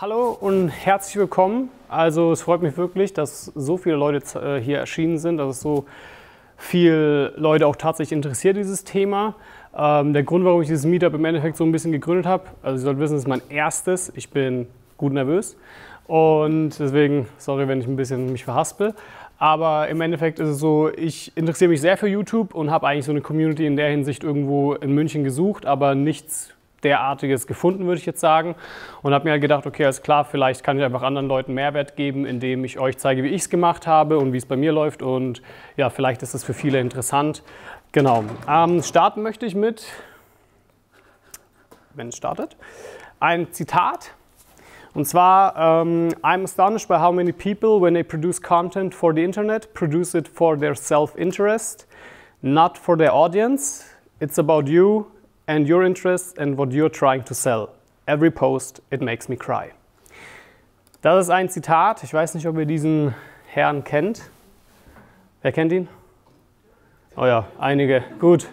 Hallo und herzlich willkommen. Also es freut mich wirklich, dass so viele Leute äh, hier erschienen sind, dass es so viele Leute auch tatsächlich interessiert, dieses Thema. Ähm, der Grund, warum ich dieses Meetup im Endeffekt so ein bisschen gegründet habe, also ihr sollt wissen, es ist mein erstes. Ich bin gut nervös und deswegen, sorry, wenn ich ein bisschen mich verhaspel. Aber im Endeffekt ist es so, ich interessiere mich sehr für YouTube und habe eigentlich so eine Community in der Hinsicht irgendwo in München gesucht, aber nichts derartiges gefunden, würde ich jetzt sagen. Und habe mir halt gedacht, okay, alles klar, vielleicht kann ich einfach anderen Leuten Mehrwert geben, indem ich euch zeige, wie ich es gemacht habe und wie es bei mir läuft. Und ja, vielleicht ist es für viele interessant. Genau. Ähm, starten möchte ich mit, wenn es startet, ein Zitat und zwar, um, I'm astonished by how many people, when they produce content for the internet, produce it for their self-interest, not for their audience. It's about you and your interests and what you're trying to sell. Every post, it makes me cry. Das ist ein Zitat. Ich weiß nicht, ob ihr diesen Herrn kennt. Wer kennt ihn? Oh ja, einige. Gut.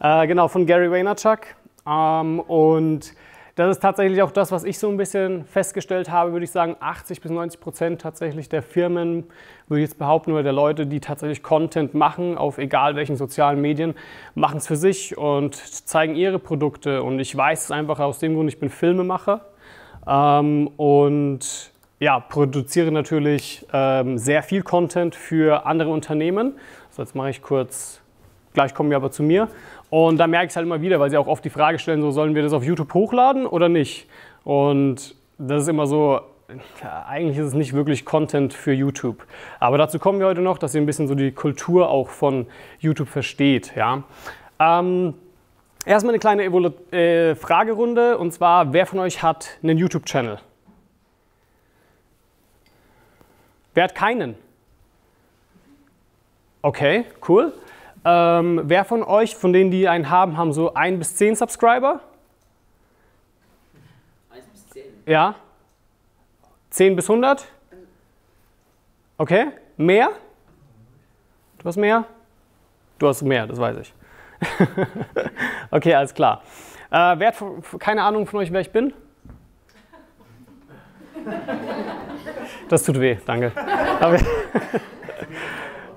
Äh, genau, von Gary Vaynerchuk. Ähm, und das ist tatsächlich auch das, was ich so ein bisschen festgestellt habe, würde ich sagen, 80 bis 90 Prozent tatsächlich der Firmen, würde ich jetzt behaupten, oder der Leute, die tatsächlich Content machen, auf egal welchen sozialen Medien, machen es für sich und zeigen ihre Produkte. Und ich weiß es einfach aus dem Grund, ich bin Filmemacher ähm, und ja, produziere natürlich ähm, sehr viel Content für andere Unternehmen. So, jetzt mache ich kurz, gleich kommen wir aber zu mir. Und da merke ich es halt immer wieder, weil sie auch oft die Frage stellen, so sollen wir das auf YouTube hochladen oder nicht? Und das ist immer so, eigentlich ist es nicht wirklich Content für YouTube. Aber dazu kommen wir heute noch, dass ihr ein bisschen so die Kultur auch von YouTube versteht. Ja? Ähm, erstmal eine kleine Evolu äh, Fragerunde und zwar, wer von euch hat einen YouTube-Channel? Wer hat keinen? Okay, cool. Ähm, wer von euch, von denen, die einen haben, haben so 1 bis 10 Subscriber? 1 bis 10. Ja. 10 bis 100? Okay. Mehr? Du hast mehr? Du hast mehr, das weiß ich. okay, alles klar. Äh, wer hat keine Ahnung von euch, wer ich bin? Das tut weh, danke.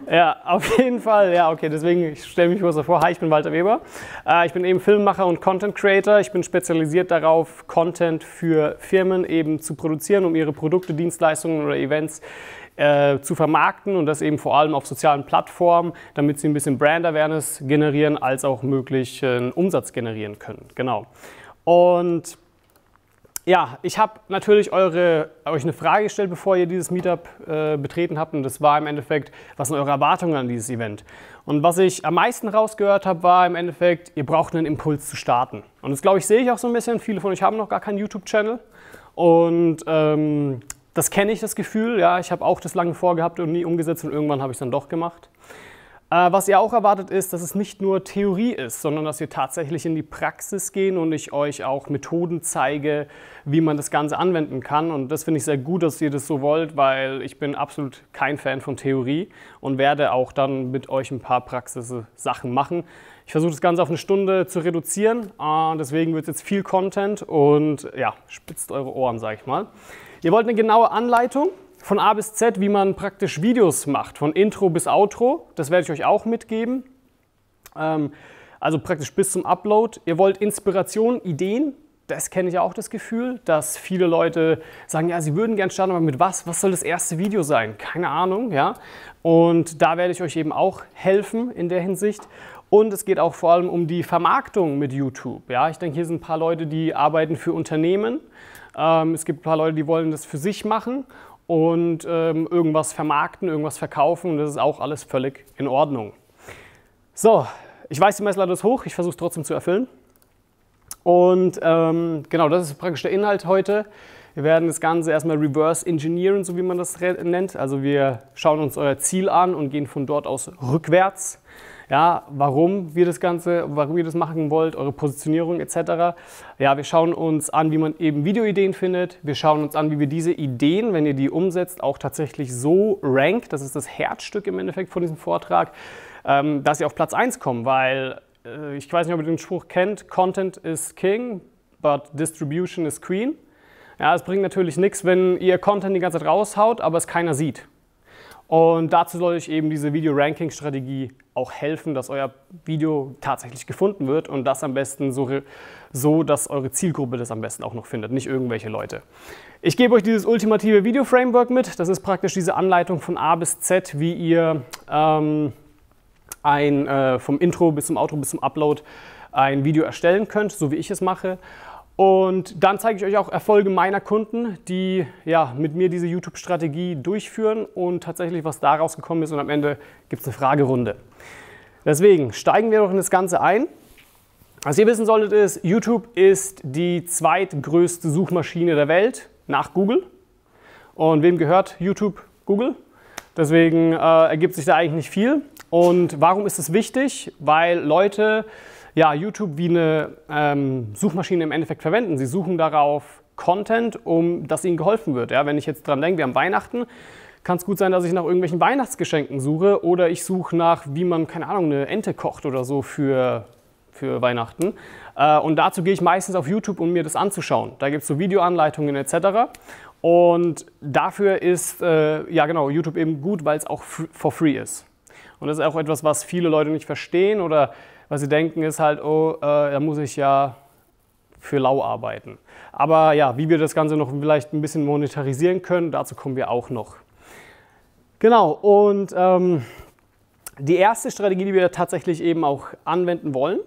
Ja, auf jeden Fall. Ja, okay, deswegen, ich stelle mich kurz vor. Hi, ich bin Walter Weber. Äh, ich bin eben Filmemacher und Content Creator. Ich bin spezialisiert darauf, Content für Firmen eben zu produzieren, um ihre Produkte, Dienstleistungen oder Events äh, zu vermarkten und das eben vor allem auf sozialen Plattformen, damit sie ein bisschen Brand Awareness generieren, als auch möglichen Umsatz generieren können. Genau. Und ja, ich habe natürlich eure, euch eine Frage gestellt, bevor ihr dieses Meetup äh, betreten habt. Und das war im Endeffekt, was sind eure Erwartungen an dieses Event? Und was ich am meisten rausgehört habe, war im Endeffekt, ihr braucht einen Impuls zu starten. Und das, glaube ich, sehe ich auch so ein bisschen. Viele von euch haben noch gar keinen YouTube-Channel. Und ähm, das kenne ich, das Gefühl. Ja, ich habe auch das lange vorgehabt und nie umgesetzt und irgendwann habe ich es dann doch gemacht. Äh, was ihr auch erwartet ist, dass es nicht nur Theorie ist, sondern dass wir tatsächlich in die Praxis gehen und ich euch auch Methoden zeige, wie man das Ganze anwenden kann. Und das finde ich sehr gut, dass ihr das so wollt, weil ich bin absolut kein Fan von Theorie und werde auch dann mit euch ein paar Praxis-Sachen machen. Ich versuche das Ganze auf eine Stunde zu reduzieren, äh, deswegen wird es jetzt viel Content und ja, spitzt eure Ohren, sage ich mal. Ihr wollt eine genaue Anleitung, von A bis Z, wie man praktisch Videos macht, von Intro bis Outro. Das werde ich euch auch mitgeben. Ähm, also praktisch bis zum Upload. Ihr wollt Inspiration, Ideen. Das kenne ich auch das Gefühl, dass viele Leute sagen, ja, sie würden gerne starten, aber mit was? Was soll das erste Video sein? Keine Ahnung, ja. Und da werde ich euch eben auch helfen in der Hinsicht. Und es geht auch vor allem um die Vermarktung mit YouTube. Ja, ich denke, hier sind ein paar Leute, die arbeiten für Unternehmen. Ähm, es gibt ein paar Leute, die wollen das für sich machen und ähm, irgendwas vermarkten, irgendwas verkaufen. Das ist auch alles völlig in Ordnung. So, ich weiß, die Messlatte ist hoch, ich versuche es trotzdem zu erfüllen. Und ähm, genau, das ist praktisch der Inhalt heute. Wir werden das Ganze erstmal reverse engineeren, so wie man das nennt. Also wir schauen uns euer Ziel an und gehen von dort aus rückwärts ja, warum wir das Ganze, warum ihr das machen wollt, eure Positionierung etc. Ja, wir schauen uns an, wie man eben Videoideen findet. Wir schauen uns an, wie wir diese Ideen, wenn ihr die umsetzt, auch tatsächlich so rankt, das ist das Herzstück im Endeffekt von diesem Vortrag, ähm, dass sie auf Platz 1 kommen, weil äh, ich weiß nicht, ob ihr den Spruch kennt, Content is King, but Distribution is Queen. Ja, es bringt natürlich nichts, wenn ihr Content die ganze Zeit raushaut, aber es keiner sieht. Und dazu soll euch eben diese Video-Ranking-Strategie auch helfen, dass euer Video tatsächlich gefunden wird und das am besten so, so, dass eure Zielgruppe das am besten auch noch findet, nicht irgendwelche Leute. Ich gebe euch dieses ultimative Video-Framework mit. Das ist praktisch diese Anleitung von A bis Z, wie ihr ähm, ein, äh, vom Intro bis zum Outro bis zum Upload ein Video erstellen könnt, so wie ich es mache. Und dann zeige ich euch auch Erfolge meiner Kunden, die ja, mit mir diese YouTube-Strategie durchführen und tatsächlich was daraus gekommen ist. Und am Ende gibt es eine Fragerunde. Deswegen steigen wir doch in das Ganze ein. Was ihr wissen solltet ist, YouTube ist die zweitgrößte Suchmaschine der Welt nach Google. Und wem gehört YouTube? Google. Deswegen äh, ergibt sich da eigentlich nicht viel. Und warum ist es wichtig? Weil Leute ja, YouTube wie eine ähm, Suchmaschine im Endeffekt verwenden. Sie suchen darauf Content, um dass ihnen geholfen wird. Ja, wenn ich jetzt dran denke, wir haben Weihnachten, kann es gut sein, dass ich nach irgendwelchen Weihnachtsgeschenken suche oder ich suche nach, wie man, keine Ahnung, eine Ente kocht oder so für, für Weihnachten. Äh, und dazu gehe ich meistens auf YouTube, um mir das anzuschauen. Da gibt es so Videoanleitungen etc. Und dafür ist äh, ja genau YouTube eben gut, weil es auch for free ist. Und das ist auch etwas, was viele Leute nicht verstehen oder was sie denken ist halt, oh, äh, da muss ich ja für lau arbeiten. Aber ja, wie wir das Ganze noch vielleicht ein bisschen monetarisieren können, dazu kommen wir auch noch. Genau, und ähm, die erste Strategie, die wir tatsächlich eben auch anwenden wollen,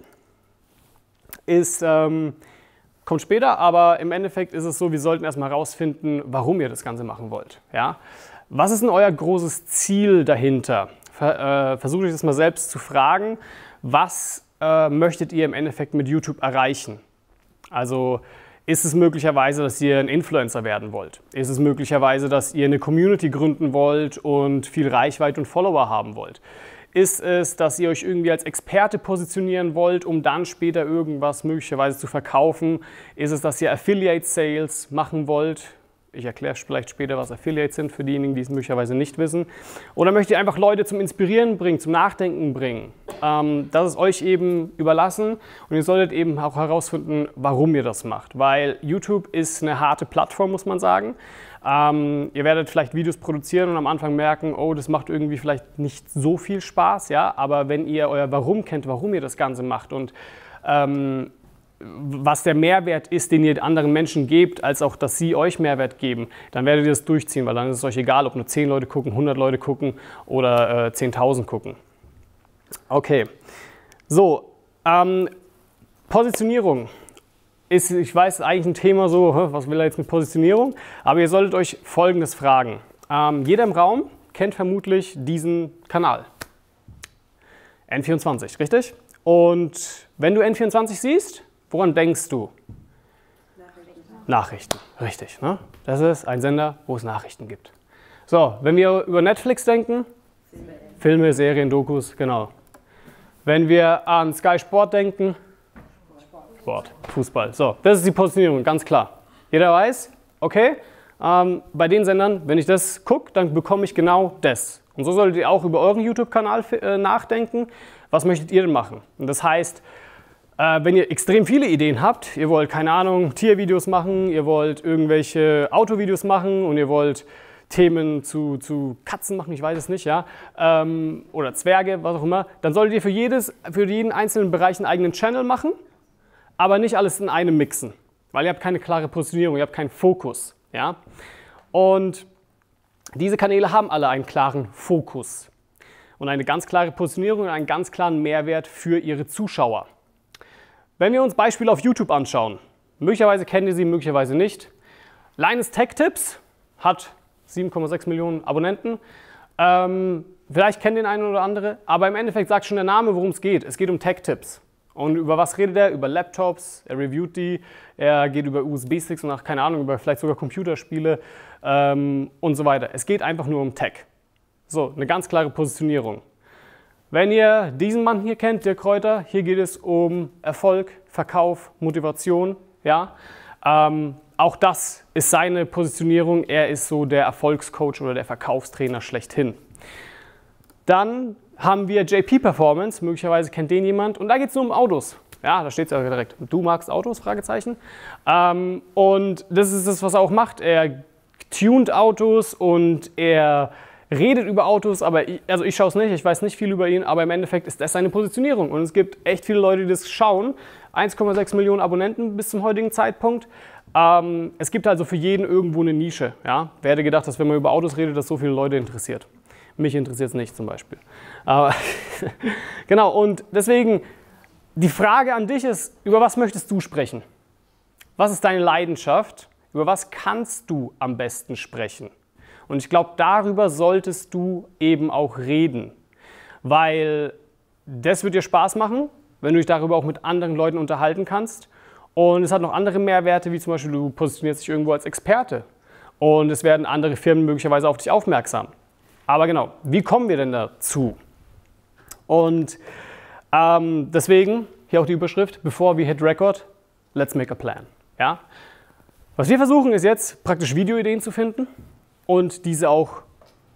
ist, ähm, kommt später, aber im Endeffekt ist es so, wir sollten erstmal herausfinden, warum ihr das Ganze machen wollt. Ja? Was ist denn euer großes Ziel dahinter? Äh, versucht euch das mal selbst zu fragen was äh, möchtet ihr im Endeffekt mit YouTube erreichen? Also ist es möglicherweise, dass ihr ein Influencer werden wollt? Ist es möglicherweise, dass ihr eine Community gründen wollt und viel Reichweite und Follower haben wollt? Ist es, dass ihr euch irgendwie als Experte positionieren wollt, um dann später irgendwas möglicherweise zu verkaufen? Ist es, dass ihr Affiliate Sales machen wollt? Ich erkläre vielleicht später, was Affiliates sind für diejenigen, die es möglicherweise nicht wissen. Oder möchtet ihr einfach Leute zum Inspirieren bringen, zum Nachdenken bringen? Ähm, das ist euch eben überlassen und ihr solltet eben auch herausfinden, warum ihr das macht. Weil YouTube ist eine harte Plattform, muss man sagen. Ähm, ihr werdet vielleicht Videos produzieren und am Anfang merken, oh, das macht irgendwie vielleicht nicht so viel Spaß, ja. Aber wenn ihr euer Warum kennt, warum ihr das Ganze macht und ähm, was der Mehrwert ist, den ihr anderen Menschen gebt, als auch, dass sie euch Mehrwert geben, dann werdet ihr das durchziehen, weil dann ist es euch egal, ob nur 10 Leute gucken, 100 Leute gucken oder äh, 10.000 gucken. Okay, so, ähm, Positionierung ist, ich weiß, eigentlich ein Thema so, was will er jetzt mit Positionierung? Aber ihr solltet euch Folgendes fragen. Ähm, jeder im Raum kennt vermutlich diesen Kanal. N24, richtig? Und wenn du N24 siehst, Woran denkst du? Nachrichten. Nachrichten, richtig. Ne? Das ist ein Sender, wo es Nachrichten gibt. So, wenn wir über Netflix denken, Filme, Filme Serien, Dokus, genau. Wenn wir an Sky Sport denken, Sport, Fußball. So, das ist die Positionierung, ganz klar. Jeder weiß, okay, ähm, bei den Sendern, wenn ich das gucke, dann bekomme ich genau das. Und so solltet ihr auch über euren YouTube-Kanal äh, nachdenken. Was möchtet ihr denn machen? Und das heißt, äh, wenn ihr extrem viele Ideen habt, ihr wollt, keine Ahnung, Tiervideos machen, ihr wollt irgendwelche Autovideos machen und ihr wollt Themen zu, zu Katzen machen, ich weiß es nicht, ja, ähm, oder Zwerge, was auch immer, dann solltet ihr für, jedes, für jeden einzelnen Bereich einen eigenen Channel machen, aber nicht alles in einem mixen, weil ihr habt keine klare Positionierung, ihr habt keinen Fokus, ja. Und diese Kanäle haben alle einen klaren Fokus und eine ganz klare Positionierung und einen ganz klaren Mehrwert für ihre Zuschauer. Wenn wir uns Beispiele auf YouTube anschauen, möglicherweise kennen ihr sie, möglicherweise nicht. Linus Tech Tips hat 7,6 Millionen Abonnenten. Ähm, vielleicht kennt den einen oder andere, aber im Endeffekt sagt schon der Name, worum es geht. Es geht um Tech Tips. Und über was redet er? Über Laptops, er reviewt die, er geht über USB-Sticks und nach, keine Ahnung, über vielleicht sogar Computerspiele ähm, und so weiter. Es geht einfach nur um Tech. So, eine ganz klare Positionierung. Wenn ihr diesen Mann hier kennt, Dirk Kräuter, hier geht es um Erfolg, Verkauf, Motivation. Ja? Ähm, auch das ist seine Positionierung. Er ist so der Erfolgscoach oder der Verkaufstrainer schlechthin. Dann haben wir JP Performance, möglicherweise kennt den jemand, und da geht es nur um Autos. Ja, da steht es ja direkt. Du magst Autos? Fragezeichen. Ähm, und das ist das, was er auch macht. Er tunt Autos und er redet über Autos, aber ich, also ich schaue es nicht, ich weiß nicht viel über ihn, aber im Endeffekt ist das seine Positionierung. Und es gibt echt viele Leute, die das schauen. 1,6 Millionen Abonnenten bis zum heutigen Zeitpunkt. Ähm, es gibt also für jeden irgendwo eine Nische. Ja? Wer hätte gedacht, dass wenn man über Autos redet, das so viele Leute interessiert? Mich interessiert es nicht zum Beispiel. Aber genau, und deswegen, die Frage an dich ist, über was möchtest du sprechen? Was ist deine Leidenschaft? Über was kannst du am besten sprechen? Und ich glaube, darüber solltest du eben auch reden, weil das wird dir Spaß machen, wenn du dich darüber auch mit anderen Leuten unterhalten kannst. Und es hat noch andere Mehrwerte, wie zum Beispiel du positionierst dich irgendwo als Experte und es werden andere Firmen möglicherweise auf dich aufmerksam. Aber genau, wie kommen wir denn dazu? Und ähm, deswegen hier auch die Überschrift, bevor wir hit record, let's make a plan. Ja? Was wir versuchen ist jetzt praktisch Videoideen zu finden und diese auch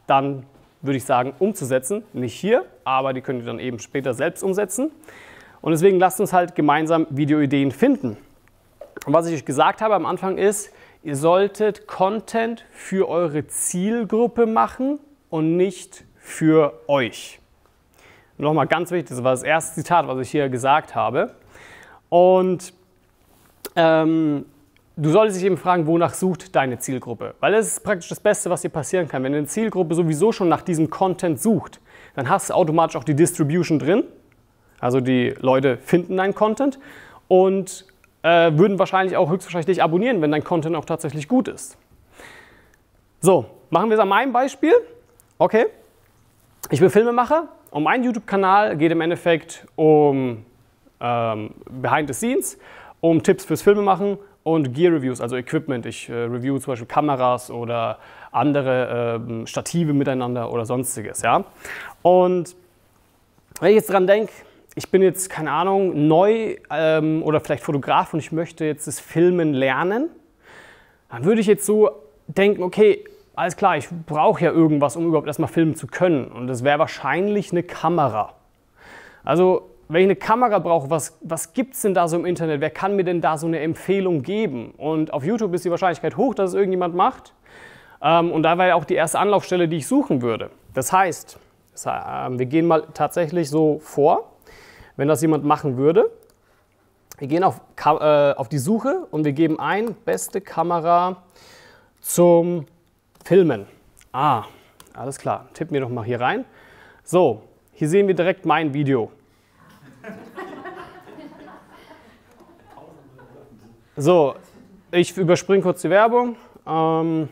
dann, würde ich sagen, umzusetzen. Nicht hier, aber die könnt ihr dann eben später selbst umsetzen. Und deswegen lasst uns halt gemeinsam Videoideen finden. Und was ich euch gesagt habe am Anfang ist, ihr solltet Content für eure Zielgruppe machen und nicht für euch. Nochmal ganz wichtig, das war das erste Zitat, was ich hier gesagt habe. Und ähm, du solltest dich eben fragen, wonach sucht deine Zielgruppe? Weil das ist praktisch das Beste, was dir passieren kann. Wenn eine Zielgruppe sowieso schon nach diesem Content sucht, dann hast du automatisch auch die Distribution drin. Also die Leute finden deinen Content und äh, würden wahrscheinlich auch höchstwahrscheinlich dich abonnieren, wenn dein Content auch tatsächlich gut ist. So, machen wir es an meinem Beispiel. Okay, ich bin Filmemacher und mein YouTube-Kanal geht im Endeffekt um ähm, Behind the Scenes, um Tipps fürs Filmemachen und Gear Reviews, also Equipment. Ich äh, review zum Beispiel Kameras oder andere äh, Stative miteinander oder sonstiges. Ja? Und wenn ich jetzt dran denke, ich bin jetzt, keine Ahnung, neu ähm, oder vielleicht Fotograf und ich möchte jetzt das Filmen lernen, dann würde ich jetzt so denken, okay, alles klar, ich brauche ja irgendwas, um überhaupt erstmal filmen zu können. Und das wäre wahrscheinlich eine Kamera. Also wenn ich eine Kamera brauche, was, was gibt es denn da so im Internet? Wer kann mir denn da so eine Empfehlung geben? Und auf YouTube ist die Wahrscheinlichkeit hoch, dass es irgendjemand macht. Ähm, und da wäre auch die erste Anlaufstelle, die ich suchen würde. Das heißt, das, äh, wir gehen mal tatsächlich so vor, wenn das jemand machen würde. Wir gehen auf, äh, auf die Suche und wir geben ein, beste Kamera zum Filmen. Ah, alles klar. Tippen wir doch mal hier rein. So, hier sehen wir direkt mein Video. So, ich überspringe kurz die Werbung. Ähm,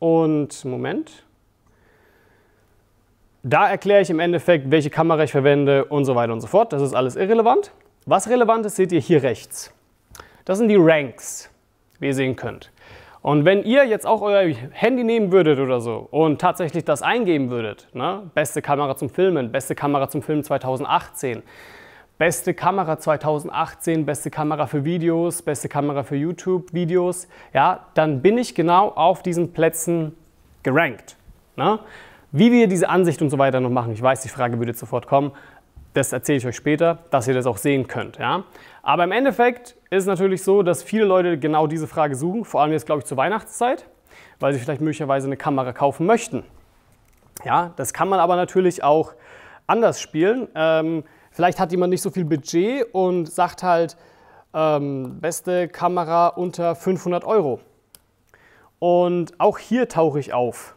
und Moment. Da erkläre ich im Endeffekt, welche Kamera ich verwende und so weiter und so fort. Das ist alles irrelevant. Was relevant ist, seht ihr hier rechts. Das sind die Ranks, wie ihr sehen könnt. Und wenn ihr jetzt auch euer Handy nehmen würdet oder so und tatsächlich das eingeben würdet, ne? beste Kamera zum Filmen, beste Kamera zum Filmen 2018, beste Kamera 2018, beste Kamera für Videos, beste Kamera für YouTube-Videos, ja, dann bin ich genau auf diesen Plätzen gerankt. Ne? Wie wir diese Ansicht und so weiter noch machen, ich weiß, die Frage würde sofort kommen, das erzähle ich euch später, dass ihr das auch sehen könnt. Ja? Aber im Endeffekt ist es natürlich so, dass viele Leute genau diese Frage suchen, vor allem jetzt, glaube ich, zur Weihnachtszeit, weil sie vielleicht möglicherweise eine Kamera kaufen möchten. Ja, das kann man aber natürlich auch anders spielen. Ähm, Vielleicht hat jemand nicht so viel Budget und sagt halt, ähm, beste Kamera unter 500 Euro. Und auch hier tauche ich auf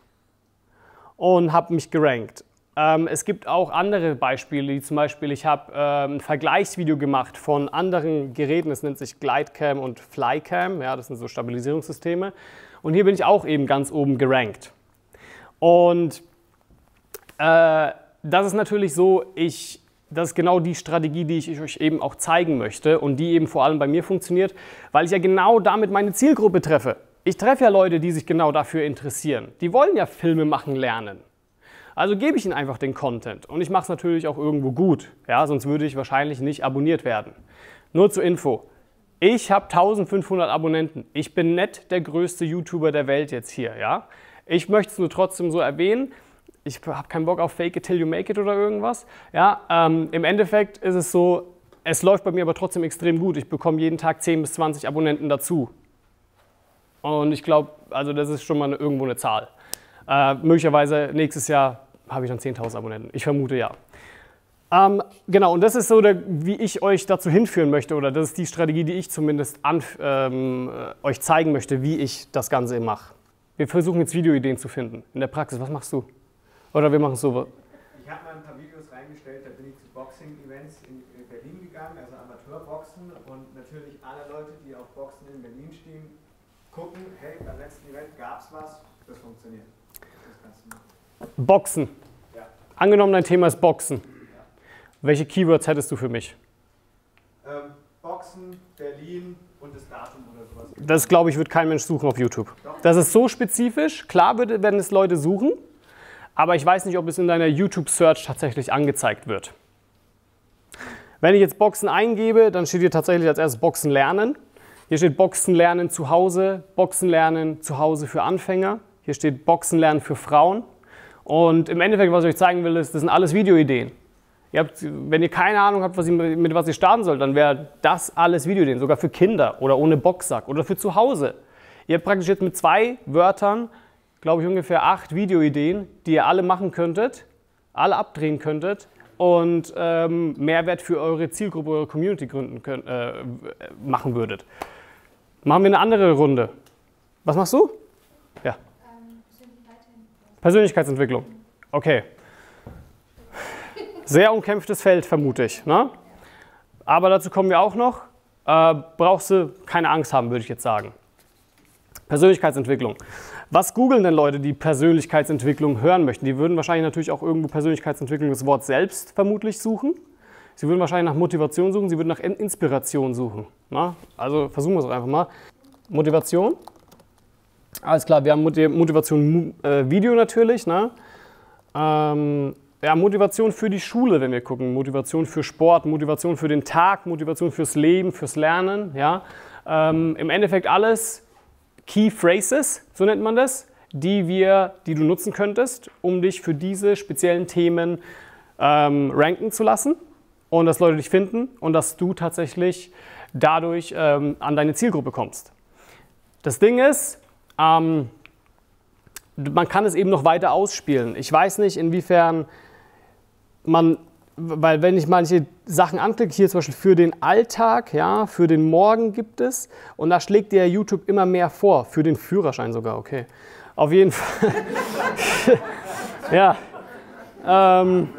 und habe mich gerankt. Ähm, es gibt auch andere Beispiele, wie zum Beispiel, ich habe ähm, ein Vergleichsvideo gemacht von anderen Geräten, das nennt sich Glidecam und Flycam, ja, das sind so Stabilisierungssysteme. Und hier bin ich auch eben ganz oben gerankt. Und äh, das ist natürlich so, ich das ist genau die Strategie, die ich euch eben auch zeigen möchte und die eben vor allem bei mir funktioniert, weil ich ja genau damit meine Zielgruppe treffe. Ich treffe ja Leute, die sich genau dafür interessieren. Die wollen ja Filme machen lernen. Also gebe ich ihnen einfach den Content und ich mache es natürlich auch irgendwo gut, ja, sonst würde ich wahrscheinlich nicht abonniert werden. Nur zur Info. Ich habe 1500 Abonnenten. Ich bin nicht der größte YouTuber der Welt jetzt hier, ja. Ich möchte es nur trotzdem so erwähnen, ich habe keinen Bock auf Fake it till you make it oder irgendwas. Ja, ähm, Im Endeffekt ist es so, es läuft bei mir aber trotzdem extrem gut. Ich bekomme jeden Tag 10 bis 20 Abonnenten dazu. Und ich glaube, also das ist schon mal eine, irgendwo eine Zahl. Äh, möglicherweise nächstes Jahr habe ich dann 10.000 Abonnenten. Ich vermute ja. Ähm, genau, und das ist so, der, wie ich euch dazu hinführen möchte, oder das ist die Strategie, die ich zumindest an, ähm, äh, euch zeigen möchte, wie ich das Ganze mache. Wir versuchen jetzt Videoideen zu finden. In der Praxis, was machst du? Oder wir machen es so. Ich habe mal ein paar Videos reingestellt, da bin ich zu Boxing-Events in Berlin gegangen, also Amateurboxen und natürlich alle Leute, die auf Boxen in Berlin stehen, gucken, hey, beim letzten Event gab es was, das funktioniert. Das. Boxen. Ja. Angenommen, dein Thema ist Boxen. Welche Keywords hättest du für mich? Ähm, Boxen, Berlin und das Datum oder sowas. Das, glaube ich, wird kein Mensch suchen auf YouTube. Das ist so spezifisch. Klar werden es Leute suchen, aber ich weiß nicht, ob es in deiner YouTube-Search tatsächlich angezeigt wird. Wenn ich jetzt Boxen eingebe, dann steht hier tatsächlich als erstes Boxen lernen. Hier steht Boxen lernen zu Hause, Boxen lernen zu Hause für Anfänger. Hier steht Boxen lernen für Frauen. Und im Endeffekt, was ich euch zeigen will, ist, das sind alles Videoideen. Ihr habt, wenn ihr keine Ahnung habt, was ihr, mit was ihr starten sollt, dann wäre das alles Videoideen, sogar für Kinder oder ohne Boxsack oder für zu Hause. Ihr habt praktisch jetzt mit zwei Wörtern, glaube ich, ungefähr acht Videoideen, die ihr alle machen könntet, alle abdrehen könntet und ähm, Mehrwert für eure Zielgruppe, eure Community gründen könnt, äh, machen würdet. Machen wir eine andere Runde. Was machst du? Ja. Ähm. Persönlichkeitsentwicklung. Okay. Sehr umkämpftes Feld, vermute ich. Ne? Aber dazu kommen wir auch noch. Äh, brauchst du keine Angst haben, würde ich jetzt sagen. Persönlichkeitsentwicklung. Was googeln denn Leute, die Persönlichkeitsentwicklung hören möchten? Die würden wahrscheinlich natürlich auch irgendwo Persönlichkeitsentwicklung das Wort selbst vermutlich suchen. Sie würden wahrscheinlich nach Motivation suchen, sie würden nach In- Inspiration suchen. Na? Also versuchen wir es doch einfach mal. Motivation. Alles klar, wir haben Moti- Motivation äh, Video natürlich. Ne? Ähm, ja, Motivation für die Schule, wenn wir gucken. Motivation für Sport, Motivation für den Tag, Motivation fürs Leben, fürs Lernen. Ja? Ähm, Im Endeffekt alles Key Phrases, so nennt man das, die, wir, die du nutzen könntest, um dich für diese speziellen Themen ähm, ranken zu lassen und dass Leute dich finden und dass du tatsächlich dadurch ähm, an deine Zielgruppe kommst. Das Ding ist, ähm, man kann es eben noch weiter ausspielen. Ich weiß nicht, inwiefern man, weil wenn ich manche Sachen anklicke, hier zum Beispiel für den Alltag, ja, für den Morgen gibt es, und da schlägt dir YouTube immer mehr vor, für den Führerschein sogar, okay. Auf jeden Fall. ja. Ähm,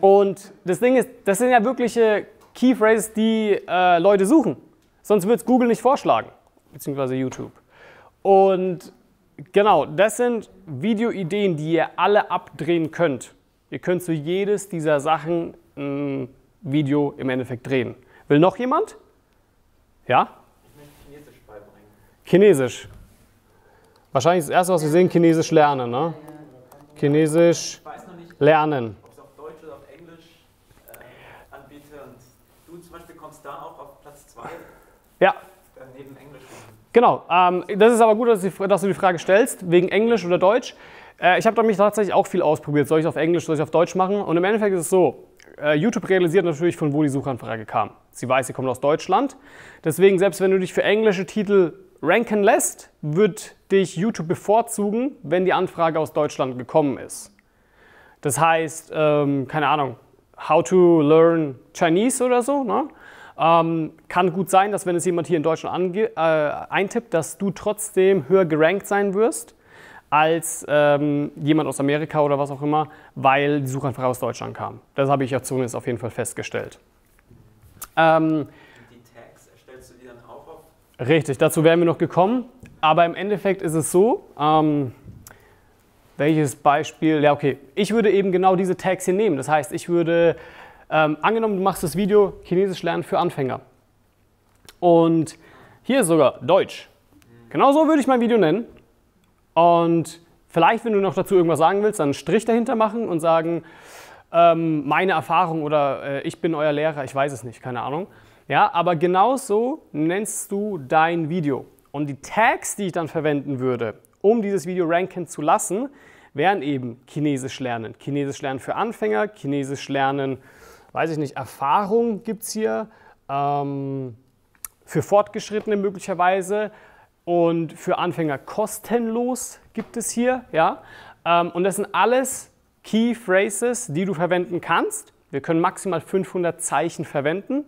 und das Ding ist, das sind ja wirkliche Key Phrases, die äh, Leute suchen. Sonst wird es Google nicht vorschlagen, beziehungsweise YouTube. Und genau, das sind Videoideen, die ihr alle abdrehen könnt. Ihr könnt zu jedes dieser Sachen ein Video im Endeffekt drehen. Will noch jemand? Ja? Ich möchte Chinesisch beibringen. Chinesisch. Wahrscheinlich das erste, was wir sehen, Chinesisch lernen. Ne? Chinesisch lernen. ob es auf Deutsch oder auf Englisch äh, anbiete. Und du zum Beispiel kommst da auch auf Platz 2 Ja, äh, neben Englisch. Genau, ähm, das ist aber gut, dass du die Frage stellst, wegen Englisch oder Deutsch. Äh, ich habe mich tatsächlich auch viel ausprobiert. Soll ich es auf Englisch, soll ich es auf Deutsch machen? Und im Endeffekt ist es so, äh, YouTube realisiert natürlich, von wo die Suchanfrage kam. Sie weiß, sie kommt aus Deutschland. Deswegen, selbst wenn du dich für englische Titel ranken lässt, wird dich YouTube bevorzugen, wenn die Anfrage aus Deutschland gekommen ist. Das heißt, ähm, keine Ahnung, how to learn Chinese oder so. Ne? Ähm, kann gut sein, dass wenn es jemand hier in Deutschland äh, eintippt, dass du trotzdem höher gerankt sein wirst als ähm, jemand aus Amerika oder was auch immer, weil die Suchanfrage aus Deutschland kam. Das habe ich ja zumindest auf jeden Fall festgestellt. Ähm, die Tags erstellst du die dann auch auf? Richtig, dazu wären wir noch gekommen. Aber im Endeffekt ist es so, ähm, welches Beispiel? Ja, okay. Ich würde eben genau diese Tags hier nehmen. Das heißt, ich würde, ähm, angenommen, du machst das Video Chinesisch lernen für Anfänger. Und hier ist sogar Deutsch. Genau so würde ich mein Video nennen. Und vielleicht, wenn du noch dazu irgendwas sagen willst, dann einen Strich dahinter machen und sagen, ähm, meine Erfahrung oder äh, ich bin euer Lehrer, ich weiß es nicht, keine Ahnung. Ja, aber genauso nennst du dein Video. Und die Tags, die ich dann verwenden würde, um dieses Video ranken zu lassen, wären eben Chinesisch lernen. Chinesisch lernen für Anfänger, Chinesisch lernen weiß ich nicht, Erfahrung gibt es hier, ähm, für Fortgeschrittene möglicherweise und für Anfänger kostenlos gibt es hier. Ja? Ähm, und das sind alles Key Phrases, die du verwenden kannst. Wir können maximal 500 Zeichen verwenden,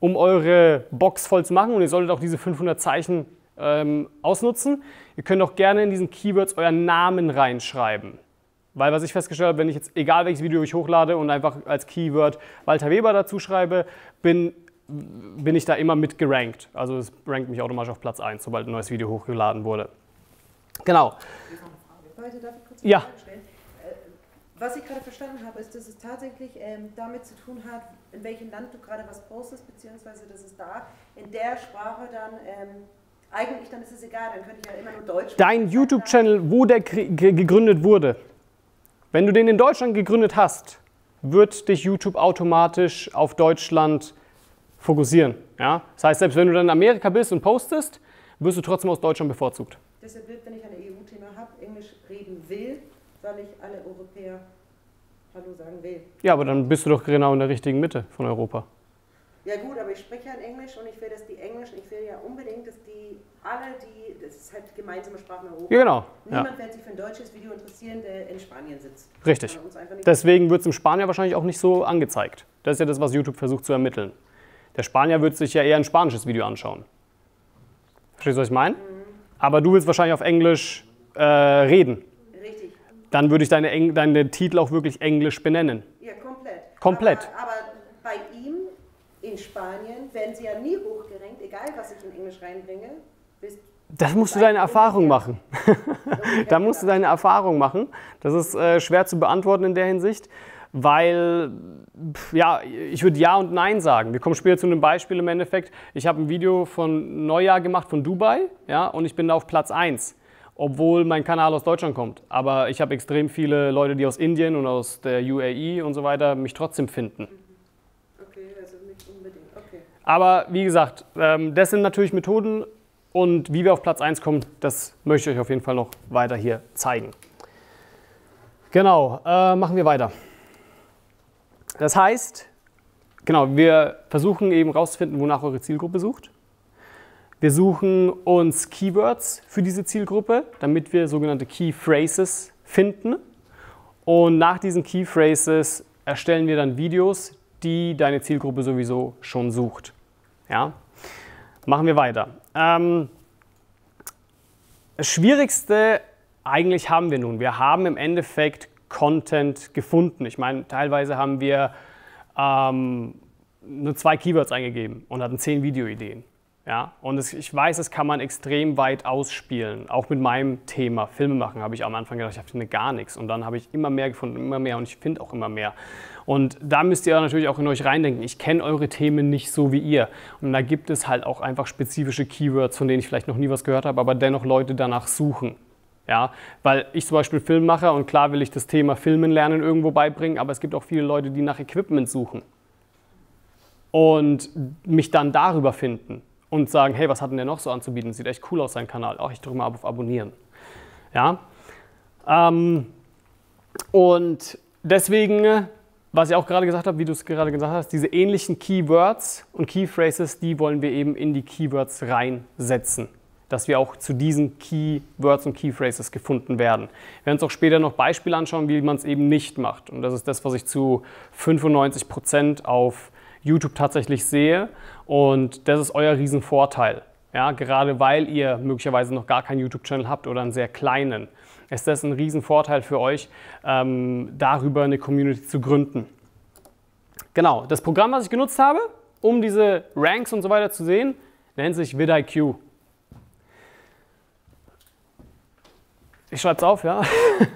um eure Box voll zu machen. Und ihr solltet auch diese 500 Zeichen ähm, ausnutzen. Ihr könnt auch gerne in diesen Keywords euren Namen reinschreiben. Weil was ich festgestellt habe, wenn ich jetzt, egal welches Video ich hochlade und einfach als Keyword Walter Weber dazu schreibe, bin, bin ich da immer mit gerankt. Also es rankt mich automatisch auf Platz 1, sobald ein neues Video hochgeladen wurde. Genau. Ja. eine Frage stellen? Äh, Was ich gerade verstanden habe, ist, dass es tatsächlich ähm, damit zu tun hat, in welchem Land du gerade was postest, beziehungsweise dass es da in der Sprache dann, ähm, eigentlich dann ist es egal, dann könnte ich ja immer nur Deutsch Dein. YouTube-Channel, wo der gegründet wurde, wenn du den in Deutschland gegründet hast, wird dich YouTube automatisch auf Deutschland fokussieren. Ja? Das heißt, selbst wenn du dann in Amerika bist und postest, wirst du trotzdem aus Deutschland bevorzugt. Deshalb wird, wenn ich ein EU-Thema habe, Englisch reden will, soll ich alle Europäer Hallo sagen will. Ja, aber dann bist du doch genau in der richtigen Mitte von Europa. Ja gut, aber ich spreche ja in Englisch und ich will, dass die Englisch, ich will ja unbedingt, dass die alle, die, das ist halt gemeinsame Sprache in Europa. Ja, genau. Niemand Ja, wird sich für ein deutsches Video interessieren, der in Spanien sitzt. richtig. Deswegen wird es im Spanier wahrscheinlich auch nicht so angezeigt. Das ist ja das, was YouTube versucht zu ermitteln. Der Spanier wird sich ja eher ein spanisches Video anschauen. Verstehst du, was ich meine? Aber du willst wahrscheinlich auf Englisch äh, reden. Richtig. Dann würde ich deine, Eng deine Titel auch wirklich englisch benennen. Ja, komplett. Komplett. Aber, aber bei ihm in Spanien werden sie ja nie hochgerankt, egal was ich in Englisch reinbringe. Das musst du deine Erfahrung machen. Da musst du deine Erfahrung machen. Das ist äh, schwer zu beantworten in der Hinsicht, weil, ja, ich würde Ja und Nein sagen. Wir kommen später zu einem Beispiel im Endeffekt. Ich habe ein Video von Neujahr gemacht von Dubai, ja, und ich bin da auf Platz 1, obwohl mein Kanal aus Deutschland kommt. Aber ich habe extrem viele Leute, die aus Indien und aus der UAE und so weiter mich trotzdem finden. Okay, also nicht unbedingt. Okay. Aber wie gesagt, ähm, das sind natürlich Methoden und wie wir auf Platz 1 kommen, das möchte ich euch auf jeden Fall noch weiter hier zeigen. Genau, äh, machen wir weiter. Das heißt, genau, wir versuchen eben rauszufinden, wonach eure Zielgruppe sucht. Wir suchen uns Keywords für diese Zielgruppe, damit wir sogenannte Key Phrases finden. Und nach diesen Key Phrases erstellen wir dann Videos, die deine Zielgruppe sowieso schon sucht. Ja? Machen wir weiter. Ähm, das Schwierigste eigentlich haben wir nun. Wir haben im Endeffekt Content gefunden. Ich meine, teilweise haben wir ähm, nur zwei Keywords eingegeben und hatten zehn Videoideen. Ja, und es, ich weiß, das kann man extrem weit ausspielen. Auch mit meinem Thema Filme machen habe ich am Anfang gedacht, ich finde gar nichts. Und dann habe ich immer mehr gefunden, immer mehr und ich finde auch immer mehr. Und da müsst ihr natürlich auch in euch reindenken. Ich kenne eure Themen nicht so wie ihr. Und da gibt es halt auch einfach spezifische Keywords, von denen ich vielleicht noch nie was gehört habe, aber dennoch Leute danach suchen. Ja, weil ich zum Beispiel Film mache und klar will ich das Thema Filmen lernen irgendwo beibringen, aber es gibt auch viele Leute, die nach Equipment suchen und mich dann darüber finden und sagen, hey, was hat denn der noch so anzubieten? Sieht echt cool aus, sein Kanal. Auch ich drücke mal auf Abonnieren. Ja, ähm, und deswegen, was ich auch gerade gesagt habe, wie du es gerade gesagt hast, diese ähnlichen Keywords und Keyphrases, die wollen wir eben in die Keywords reinsetzen dass wir auch zu diesen Keywords und Keyphrases gefunden werden. Wir werden uns auch später noch Beispiele anschauen, wie man es eben nicht macht. Und das ist das, was ich zu 95 Prozent auf YouTube tatsächlich sehe. Und das ist euer Riesenvorteil. Ja, gerade weil ihr möglicherweise noch gar keinen YouTube-Channel habt oder einen sehr kleinen, ist das ein Riesenvorteil für euch, ähm, darüber eine Community zu gründen. Genau, das Programm, was ich genutzt habe, um diese Ranks und so weiter zu sehen, nennt sich vidIQ. Ich schreibe es auf, ja.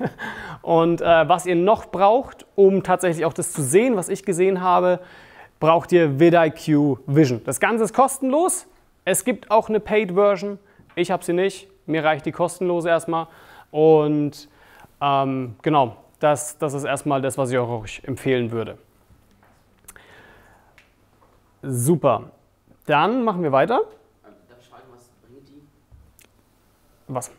Und äh, was ihr noch braucht, um tatsächlich auch das zu sehen, was ich gesehen habe, braucht ihr vidIQ Vision. Das Ganze ist kostenlos. Es gibt auch eine Paid-Version. Ich habe sie nicht. Mir reicht die kostenlose erstmal. Und ähm, genau, das, das ist erstmal das, was ich euch empfehlen würde. Super. Dann machen wir weiter. Fragen, was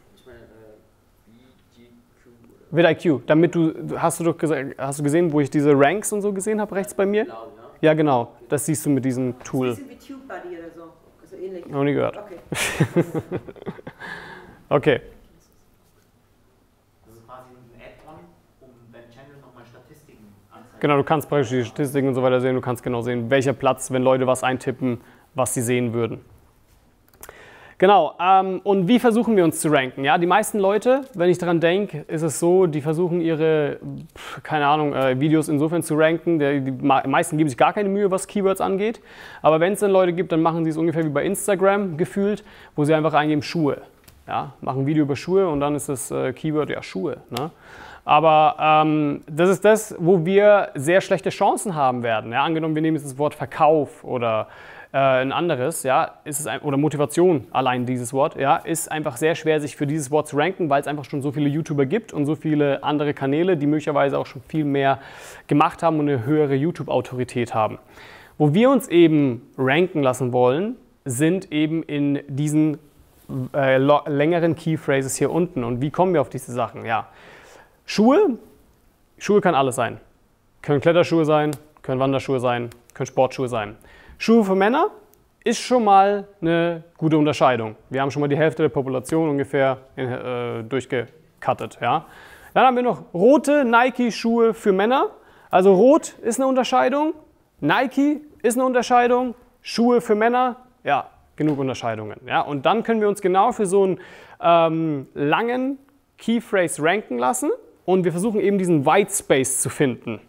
oder VidIQ, damit du, hast du doch gesagt, hast du gesehen, wo ich diese Ranks und so gesehen habe, rechts bei mir? Blau, ja. Ja, genau. Das siehst du mit diesem Das Tool. ist ein bisschen wie TubeBuddy oder so. Also ähnlich. Noch nie gehört. Okay. Okay. Das ist quasi ein Add-on, um dein Channel nochmal Statistiken anzeigen. Genau, du kannst praktisch die Statistiken und so weiter sehen. Du kannst genau sehen, welcher Platz, wenn Leute was eintippen, was sie sehen würden. Genau, ähm, und wie versuchen wir uns zu ranken? Ja, die meisten Leute, wenn ich daran denke, ist es so, die versuchen ihre, keine Ahnung, äh, Videos insofern zu ranken. Der, die meisten geben sich gar keine Mühe, was Keywords angeht. Aber wenn es dann Leute gibt, dann machen sie es ungefähr wie bei Instagram gefühlt, wo sie einfach eingeben Schuhe. Ja, machen ein Video über Schuhe und dann ist das äh, Keyword ja Schuhe. Ne? Aber ähm, das ist das, wo wir sehr schlechte Chancen haben werden. Ja? Angenommen, wir nehmen jetzt das Wort Verkauf oder äh, ein anderes, ja, ist es ein, oder Motivation, allein dieses Wort, ja, ist einfach sehr schwer, sich für dieses Wort zu ranken, weil es einfach schon so viele YouTuber gibt und so viele andere Kanäle, die möglicherweise auch schon viel mehr gemacht haben und eine höhere YouTube-Autorität haben. Wo wir uns eben ranken lassen wollen, sind eben in diesen äh, längeren Keyphrases hier unten. Und wie kommen wir auf diese Sachen? Ja, Schuhe, Schuhe kann alles sein. Können Kletterschuhe sein, können Wanderschuhe sein, können Sportschuhe sein. Schuhe für Männer ist schon mal eine gute Unterscheidung. Wir haben schon mal die Hälfte der Population ungefähr in, äh, durchgekattet. Ja. Dann haben wir noch rote Nike-Schuhe für Männer. Also rot ist eine Unterscheidung, Nike ist eine Unterscheidung, Schuhe für Männer, ja, genug Unterscheidungen. Ja. Und dann können wir uns genau für so einen ähm, langen Keyphrase ranken lassen und wir versuchen eben diesen White Space zu finden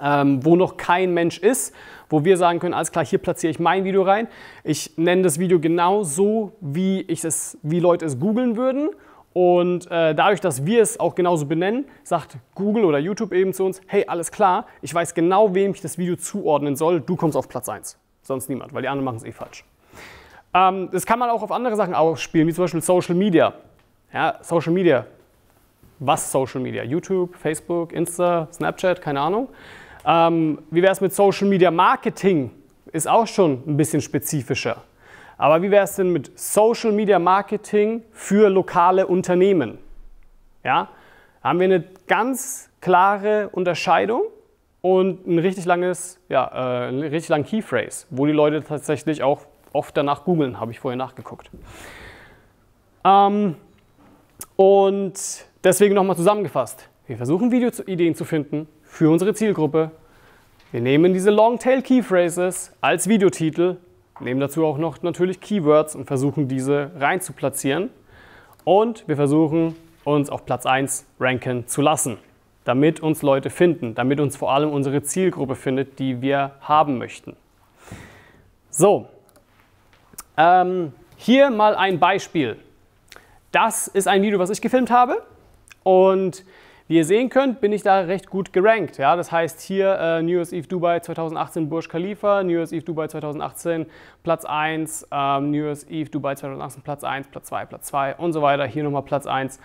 ähm, wo noch kein Mensch ist, wo wir sagen können, alles klar, hier platziere ich mein Video rein. Ich nenne das Video genau so, wie, ich es, wie Leute es googeln würden. Und äh, dadurch, dass wir es auch genauso benennen, sagt Google oder YouTube eben zu uns, hey, alles klar, ich weiß genau, wem ich das Video zuordnen soll, du kommst auf Platz 1. Sonst niemand, weil die anderen machen es eh falsch. Ähm, das kann man auch auf andere Sachen ausspielen, wie zum Beispiel Social Media. Ja, Social Media. Was Social Media? YouTube, Facebook, Insta, Snapchat, keine Ahnung. Ähm, wie wäre es mit Social Media Marketing? Ist auch schon ein bisschen spezifischer. Aber wie wäre es denn mit Social Media Marketing für lokale Unternehmen? Ja, haben wir eine ganz klare Unterscheidung und ein richtig langes, ja, äh, einen richtig langen Keyphrase, wo die Leute tatsächlich auch oft danach googeln, habe ich vorher nachgeguckt. Ähm, und deswegen nochmal zusammengefasst. Wir versuchen Videoideen zu finden für unsere Zielgruppe. Wir nehmen diese Longtail Keyphrases als Videotitel, nehmen dazu auch noch natürlich Keywords und versuchen diese rein zu platzieren. Und wir versuchen uns auf Platz 1 ranken zu lassen, damit uns Leute finden, damit uns vor allem unsere Zielgruppe findet, die wir haben möchten. So, ähm, hier mal ein Beispiel. Das ist ein Video, was ich gefilmt habe. Und wie ihr sehen könnt, bin ich da recht gut gerankt. Ja? Das heißt hier äh, New Year's Eve Dubai 2018 Burj Khalifa, New Year's Eve Dubai 2018 Platz 1, ähm, New Year's Eve Dubai 2018 Platz 1, Platz 2, Platz 2 und so weiter. Hier nochmal Platz 1.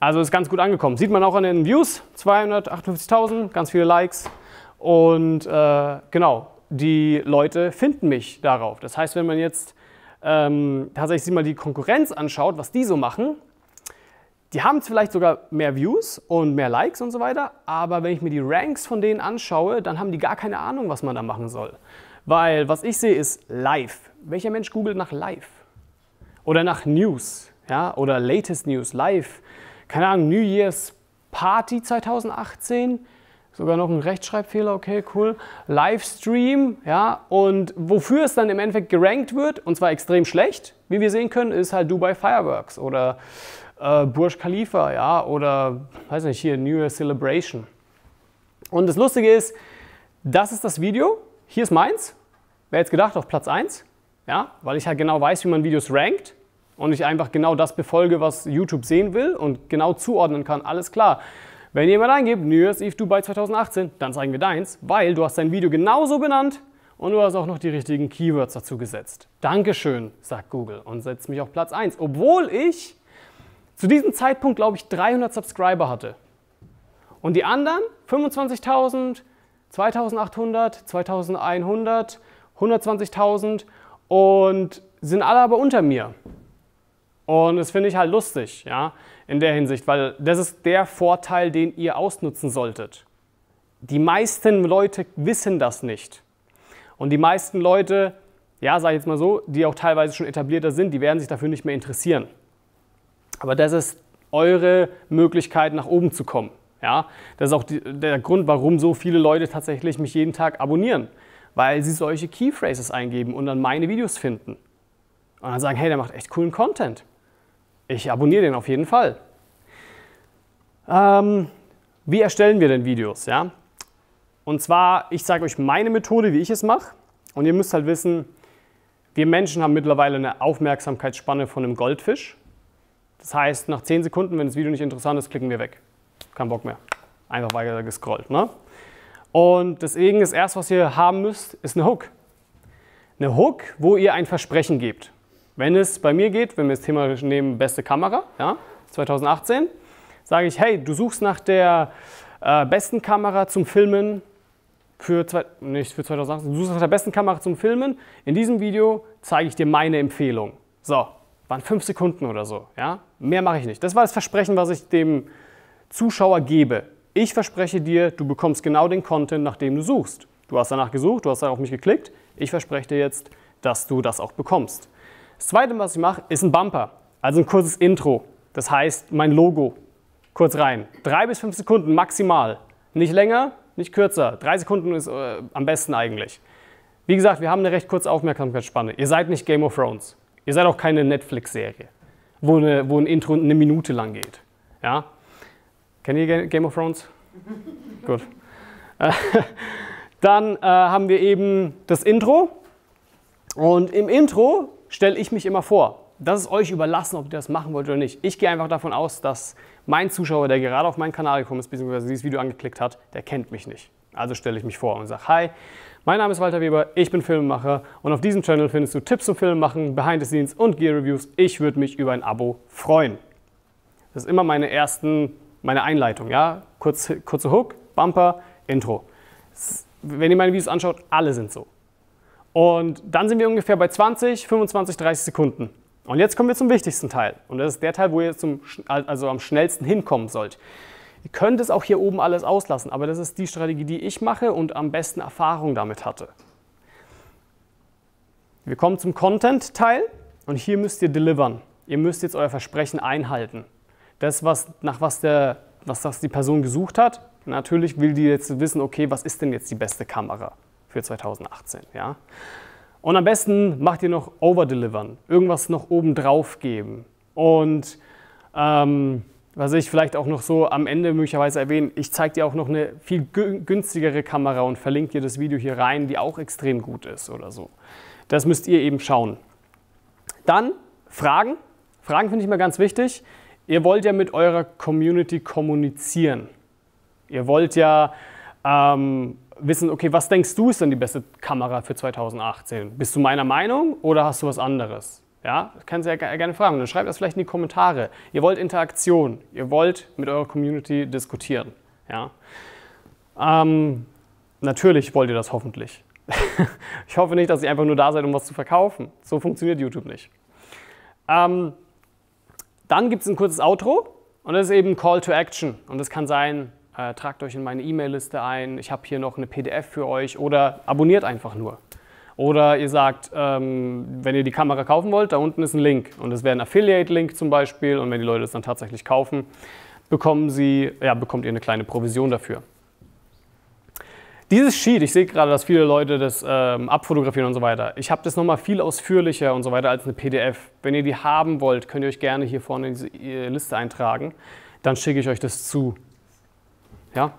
Also ist ganz gut angekommen. Sieht man auch an den Views, 258.000, ganz viele Likes. Und äh, genau, die Leute finden mich darauf. Das heißt, wenn man jetzt ähm, tatsächlich mal die Konkurrenz anschaut, was die so machen, die haben vielleicht sogar mehr Views und mehr Likes und so weiter, aber wenn ich mir die Ranks von denen anschaue, dann haben die gar keine Ahnung, was man da machen soll. Weil was ich sehe ist live. Welcher Mensch googelt nach live? Oder nach News, ja, oder latest News, live. Keine Ahnung, New Year's Party 2018, sogar noch ein Rechtschreibfehler, okay, cool. Livestream, ja, und wofür es dann im Endeffekt gerankt wird, und zwar extrem schlecht, wie wir sehen können, ist halt Dubai Fireworks oder äh, Burj Khalifa, ja, oder, weiß nicht, hier New Year Celebration. Und das Lustige ist, das ist das Video, hier ist meins, wer jetzt gedacht, auf Platz 1, ja, weil ich halt genau weiß, wie man Videos rankt und ich einfach genau das befolge, was YouTube sehen will und genau zuordnen kann, alles klar. Wenn jemand eingibt, New Year's Eve Dubai 2018, dann zeigen wir deins, weil du hast dein Video genauso benannt und du hast auch noch die richtigen Keywords dazu gesetzt. Dankeschön, sagt Google und setzt mich auf Platz 1, obwohl ich zu diesem Zeitpunkt, glaube ich, 300 Subscriber hatte. Und die anderen 25.000, 2.800, 2.100, 120.000 und sind alle aber unter mir. Und das finde ich halt lustig, ja, in der Hinsicht, weil das ist der Vorteil, den ihr ausnutzen solltet. Die meisten Leute wissen das nicht. Und die meisten Leute, ja, sage ich jetzt mal so, die auch teilweise schon etablierter sind, die werden sich dafür nicht mehr interessieren. Aber das ist eure Möglichkeit, nach oben zu kommen. Ja, das ist auch die, der Grund, warum so viele Leute tatsächlich mich jeden Tag abonnieren, weil sie solche Keyphrases eingeben und dann meine Videos finden. Und dann sagen, hey, der macht echt coolen Content. Ich abonniere den auf jeden Fall. Ähm, wie erstellen wir denn Videos? Ja? Und zwar, ich sage euch meine Methode, wie ich es mache. Und ihr müsst halt wissen, wir Menschen haben mittlerweile eine Aufmerksamkeitsspanne von einem Goldfisch. Das heißt, nach 10 Sekunden, wenn das Video nicht interessant ist, klicken wir weg. Kein Bock mehr. Einfach weiter gescrollt. Ne? Und deswegen, das erste, was ihr haben müsst, ist eine Hook. Eine Hook, wo ihr ein Versprechen gebt. Wenn es bei mir geht, wenn wir das Thema nehmen, beste Kamera, ja, 2018, sage ich, hey, du suchst nach der äh, besten Kamera zum Filmen für, nicht für 2018, du suchst nach der besten Kamera zum Filmen. In diesem Video zeige ich dir meine Empfehlung. So, waren fünf Sekunden oder so. Ja? Mehr mache ich nicht. Das war das Versprechen, was ich dem Zuschauer gebe. Ich verspreche dir, du bekommst genau den Content, nach dem du suchst. Du hast danach gesucht, du hast auf mich geklickt. Ich verspreche dir jetzt, dass du das auch bekommst. Das zweite, was ich mache, ist ein Bumper, also ein kurzes Intro. Das heißt, mein Logo. Kurz rein. Drei bis fünf Sekunden maximal. Nicht länger, nicht kürzer. Drei Sekunden ist äh, am besten eigentlich. Wie gesagt, wir haben eine recht kurze Aufmerksamkeitsspanne. Ihr seid nicht Game of Thrones. Ihr seid auch keine Netflix-Serie, wo, eine, wo ein Intro eine Minute lang geht. Ja? Kennt ihr Game of Thrones? Gut. Dann äh, haben wir eben das Intro. Und im Intro stelle ich mich immer vor. Das ist euch überlassen, ob ihr das machen wollt oder nicht. Ich gehe einfach davon aus, dass mein Zuschauer, der gerade auf meinen Kanal gekommen ist, bzw. dieses Video angeklickt hat, der kennt mich nicht. Also stelle ich mich vor und sage, hi, mein Name ist Walter Weber, ich bin Filmemacher und auf diesem Channel findest du Tipps zum Filmemachen, Behind the Scenes und Gear Reviews. Ich würde mich über ein Abo freuen. Das ist immer meine ersten, meine Einleitung, ja? Kurz, kurze Hook, Bumper, Intro. Wenn ihr meine Videos anschaut, alle sind so. Und dann sind wir ungefähr bei 20, 25, 30 Sekunden. Und jetzt kommen wir zum wichtigsten Teil. Und das ist der Teil, wo ihr zum, also am schnellsten hinkommen sollt. Ihr könnt es auch hier oben alles auslassen, aber das ist die Strategie, die ich mache und am besten Erfahrung damit hatte. Wir kommen zum Content-Teil und hier müsst ihr delivern. Ihr müsst jetzt euer Versprechen einhalten. Das, was, nach was, der, was das die Person gesucht hat, natürlich will die jetzt wissen, okay, was ist denn jetzt die beste Kamera für 2018? Ja? Und am besten macht ihr noch overdelivern, irgendwas noch oben drauf geben. Und ähm, was ich vielleicht auch noch so am Ende möglicherweise erwähnen, ich zeige dir auch noch eine viel günstigere Kamera und verlinke dir das Video hier rein, die auch extrem gut ist oder so. Das müsst ihr eben schauen. Dann Fragen. Fragen finde ich immer ganz wichtig. Ihr wollt ja mit eurer Community kommunizieren. Ihr wollt ja ähm, wissen, okay, was denkst du ist denn die beste Kamera für 2018? Bist du meiner Meinung oder hast du was anderes? Ja, das kannst du ja gerne fragen. Dann schreibt das vielleicht in die Kommentare. Ihr wollt Interaktion. Ihr wollt mit eurer Community diskutieren. Ja. Ähm, natürlich wollt ihr das hoffentlich. ich hoffe nicht, dass ihr einfach nur da seid, um was zu verkaufen. So funktioniert YouTube nicht. Ähm, dann gibt es ein kurzes Outro und das ist eben Call to Action. Und das kann sein, äh, tragt euch in meine E-Mail-Liste ein, ich habe hier noch eine PDF für euch oder abonniert einfach nur. Oder ihr sagt, ähm, wenn ihr die Kamera kaufen wollt, da unten ist ein Link und es wäre ein Affiliate-Link zum Beispiel und wenn die Leute es dann tatsächlich kaufen, bekommen sie, ja, bekommt ihr eine kleine Provision dafür. Dieses Sheet, ich sehe gerade, dass viele Leute das ähm, abfotografieren und so weiter. Ich habe das nochmal viel ausführlicher und so weiter als eine PDF. Wenn ihr die haben wollt, könnt ihr euch gerne hier vorne in diese äh, Liste eintragen. Dann schicke ich euch das zu. Ja,